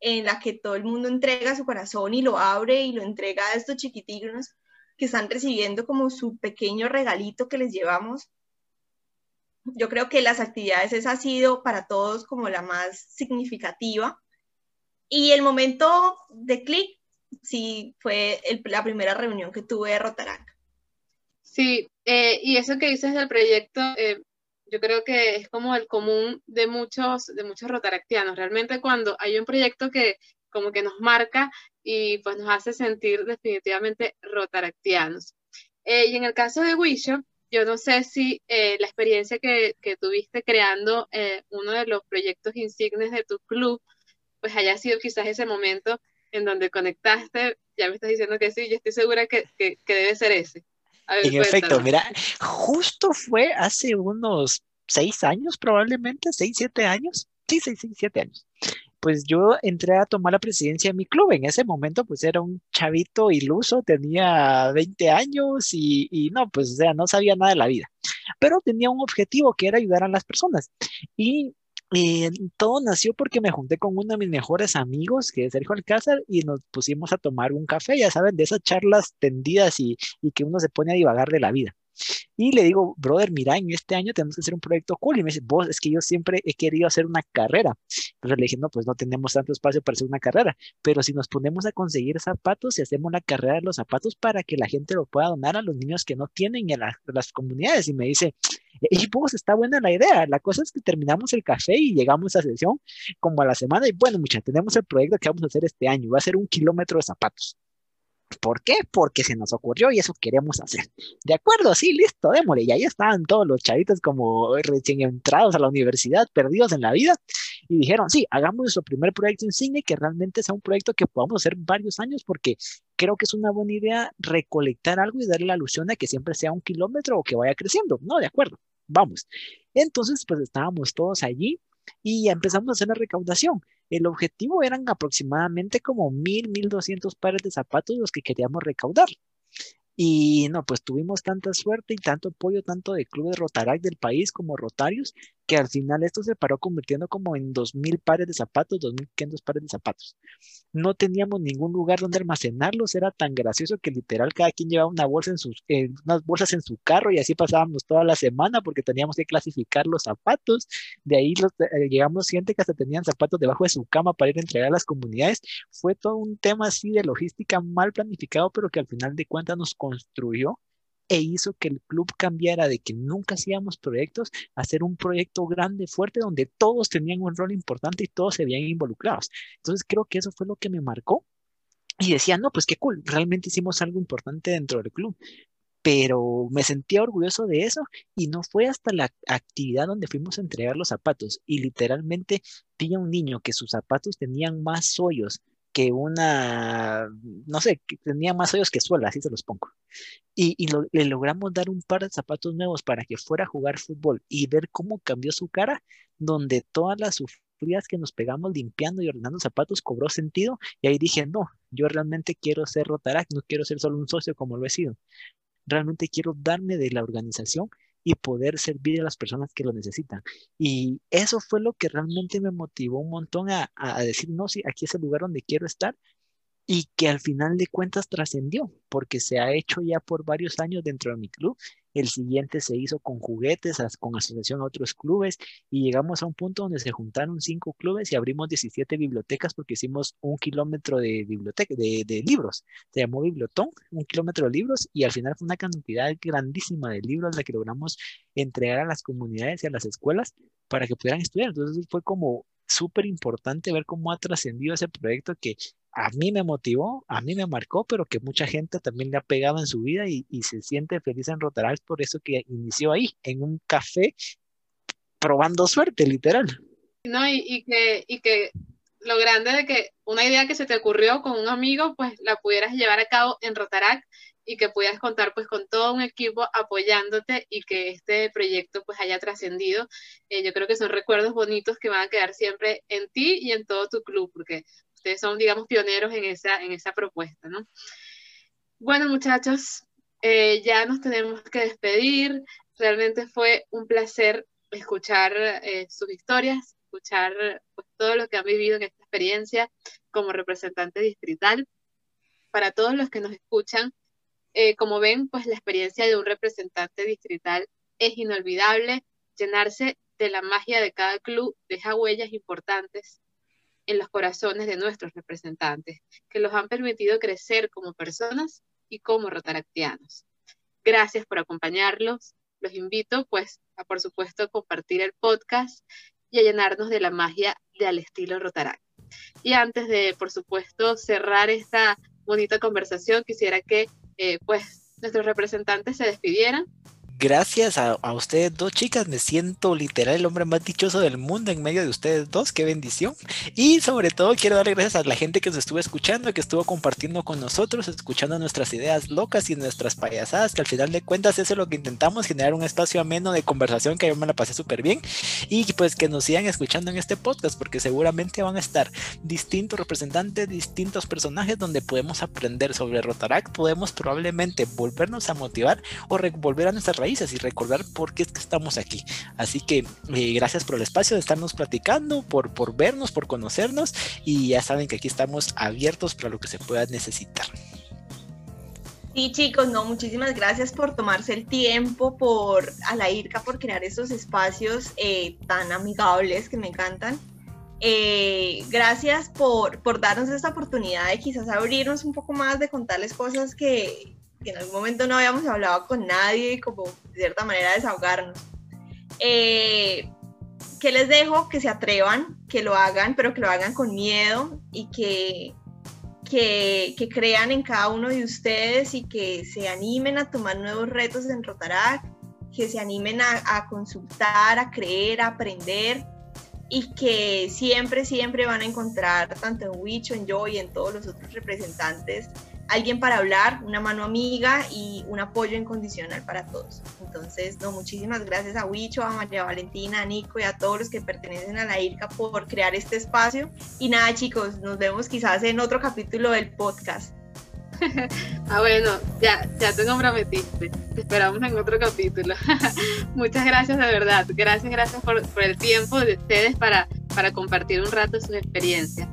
en la que todo el mundo entrega su corazón y lo abre y lo entrega a estos chiquitigros que están recibiendo como su pequeño regalito que les llevamos. Yo creo que las actividades esa ha sido para todos como la más significativa. Y el momento de clic sí fue la primera reunión que tuve de Rotarac. Sí, eh, y eso que dices del proyecto, eh, yo creo que es como el común de muchos, de muchos rotaractianos. Realmente cuando hay un proyecto que como que nos marca y pues nos hace sentir definitivamente rotaractianos. Eh, y en el caso de Wisho, yo no sé si la experiencia que, que tuviste creando uno de los proyectos insignes de tu club, pues haya sido quizás ese momento en donde conectaste, ya me estás diciendo que sí, yo estoy segura que, que, debe ser ese. en efecto, mira, justo fue hace unos seis años probablemente, seis, siete años, sí, seis, seis, siete años. Pues yo entré a tomar la presidencia de mi club. En ese momento, pues era un chavito iluso, tenía 20 años y, y no, pues o sea, no sabía nada de la vida. Pero tenía un objetivo que era ayudar a las personas. Y eh, todo nació porque me junté con uno de mis mejores amigos, que es Sergio Alcázar, y nos pusimos a tomar un café, ya saben, de esas charlas tendidas y, y que uno se pone a divagar de la vida. Y le digo, brother, mira, en este año tenemos que hacer un proyecto cool. Y me dice, vos, es que yo siempre he querido hacer una carrera. Entonces le dije, no, pues no tenemos tanto espacio para hacer una carrera. Pero si nos ponemos a conseguir zapatos y hacemos la carrera de los zapatos para que la gente lo pueda donar a los niños que no tienen en las comunidades. Y me dice, y vos, está buena la idea. La cosa es que terminamos el café y llegamos a sesión como a la semana. Y bueno, muchachos, tenemos el proyecto que vamos a hacer este año. Va a ser un kilómetro de zapatos. ¿Por qué? Porque se nos ocurrió y eso queremos hacer. De acuerdo, sí, listo, démosle. Y ahí estaban todos los chavitos como recién entrados a la universidad, perdidos en la vida, y dijeron, sí, hagamos nuestro primer proyecto insigne, que realmente sea un proyecto que podamos hacer varios años, porque creo que es una buena idea recolectar algo y darle la alusión a que siempre sea un kilómetro o que vaya creciendo. No, de acuerdo, vamos. Entonces, pues estábamos todos allí y empezamos a hacer la recaudación. El objetivo eran aproximadamente como mil, mil doscientos pares de zapatos los que queríamos recaudar. Y no, pues tuvimos tanta suerte y tanto apoyo tanto de clubes Rotarac del país como Rotarios que al final esto se paró convirtiendo como en 2.000 pares de zapatos, 2.500 pares de zapatos. No teníamos ningún lugar donde almacenarlos, era tan gracioso que literal cada quien llevaba una bolsa en sus, unas bolsas en su carro y así pasábamos toda la semana porque teníamos que clasificar los zapatos. De ahí eh, llegamos gente que hasta tenían zapatos debajo de su cama para ir a entregar a las comunidades. Fue todo un tema así de logística mal planificado, pero que al final de cuentas nos construyó e hizo que el club cambiara de que nunca hacíamos proyectos a hacer un proyecto grande, fuerte, donde todos tenían un rol importante y todos se veían involucrados. Entonces creo que eso fue lo que me marcó y decía, no, pues qué cool, realmente hicimos algo importante dentro del club. Pero me sentía orgulloso de eso y no fue hasta la actividad donde fuimos a entregar los zapatos y literalmente vi a un niño que sus zapatos tenían más hoyos que una, no sé, que tenía más hoyos que suela, así se los pongo. Y, y le logramos dar un par de zapatos nuevos para que fuera a jugar fútbol y ver cómo cambió su cara, donde todas las sufridas que nos pegamos limpiando y ordenando zapatos cobró sentido. Y ahí dije, no, yo realmente quiero ser Rotarac, no quiero ser solo un socio como lo he sido. Realmente quiero darme de la organización y poder servir a las personas que lo necesitan. Y eso fue lo que realmente me motivó un montón a, a decir, no, sí, aquí es el lugar donde quiero estar y que al final de cuentas trascendió, porque se ha hecho ya por varios años dentro de mi club el siguiente se hizo con juguetes, con asociación a otros clubes y llegamos a un punto donde se juntaron cinco clubes y abrimos 17 bibliotecas porque hicimos un kilómetro de biblioteca, de, libros. Se llamó Bibliotón, un kilómetro de libros y al final fue una cantidad grandísima de libros la que logramos entregar a las comunidades y a las escuelas para que pudieran estudiar. Entonces fue como súper importante ver cómo ha trascendido ese proyecto que a mí me motivó, a mí me marcó, pero que mucha gente también le ha pegado en su vida y, se siente feliz en Rotaract por eso que inició ahí, en un café, probando suerte, literal. No, y, que, y que lo grande de que una idea que se te ocurrió con un amigo, pues la pudieras llevar a cabo en Rotaract y que pudieras contar pues con todo un equipo apoyándote y que este proyecto pues haya trascendido. Eh, yo creo que son recuerdos bonitos que van a quedar siempre en ti y en todo tu club, porque ustedes son, digamos, pioneros en esa, en esa propuesta, ¿no? Bueno, muchachos, eh, ya nos tenemos que despedir. Realmente fue un placer escuchar eh, sus historias, escuchar pues, todo lo que han vivido en esta experiencia como representante distrital. Para todos los que nos escuchan, eh, como ven, pues la experiencia de un representante distrital es inolvidable. Llenarse de la magia de cada club deja huellas importantes en los corazones de nuestros representantes, que los han permitido crecer como personas y como rotaractianos. Gracias por acompañarlos. Los invito, pues, a por supuesto compartir el podcast y a llenarnos de la magia de al estilo Rotaract. Y antes de, por supuesto, cerrar esta bonita conversación, quisiera que, eh, pues, nuestros representantes se despidieran gracias a, ustedes dos chicas, me siento literal el hombre más dichoso del mundo en medio de ustedes dos, qué bendición. Y sobre todo quiero darle gracias a la gente que nos estuvo escuchando, que estuvo compartiendo con nosotros, escuchando nuestras ideas locas y nuestras payasadas, que al final de cuentas eso es lo que intentamos, generar un espacio ameno de conversación que yo me la pasé súper bien y pues que nos sigan escuchando en este podcast porque seguramente van a estar distintos representantes, distintos personajes donde podemos aprender sobre Rotaract, podemos probablemente volvernos a motivar o volver a nuestras y recordar por qué es que estamos aquí. Así que eh, gracias por el espacio de estarnos platicando, por, por vernos, por conocernos y ya saben que aquí estamos abiertos para lo que se pueda necesitar. Sí, chicos, no, muchísimas gracias por tomarse el tiempo, por a la IRCA, por crear estos espacios eh, tan amigables que me encantan. Eh, gracias por, por darnos esta oportunidad de quizás abrirnos un poco más, de contarles cosas que, que en algún momento no habíamos hablado con nadie y como de cierta manera desahogarnos. Eh, ¿Qué les dejo? Que se atrevan, que lo hagan, pero que lo hagan con miedo y que, que, que crean en cada uno de ustedes y que se animen a tomar nuevos retos en Rotarac, que se animen a, a consultar, a creer, a aprender y que siempre, siempre van a encontrar, tanto en Wicho, en yo y en todos los otros representantes, alguien para hablar, una mano amiga y un apoyo incondicional para todos. Entonces, no, muchísimas gracias a Huicho, a María Valentina, a Nico y a todos los que pertenecen a la IRCA por crear este espacio. Y nada, chicos, nos vemos quizás en otro capítulo del podcast. ah, bueno, ya, ya te comprometiste. Te esperamos en otro capítulo. Muchas gracias de verdad. Gracias, gracias por, por, el tiempo de ustedes para, para compartir un rato sus experiencias.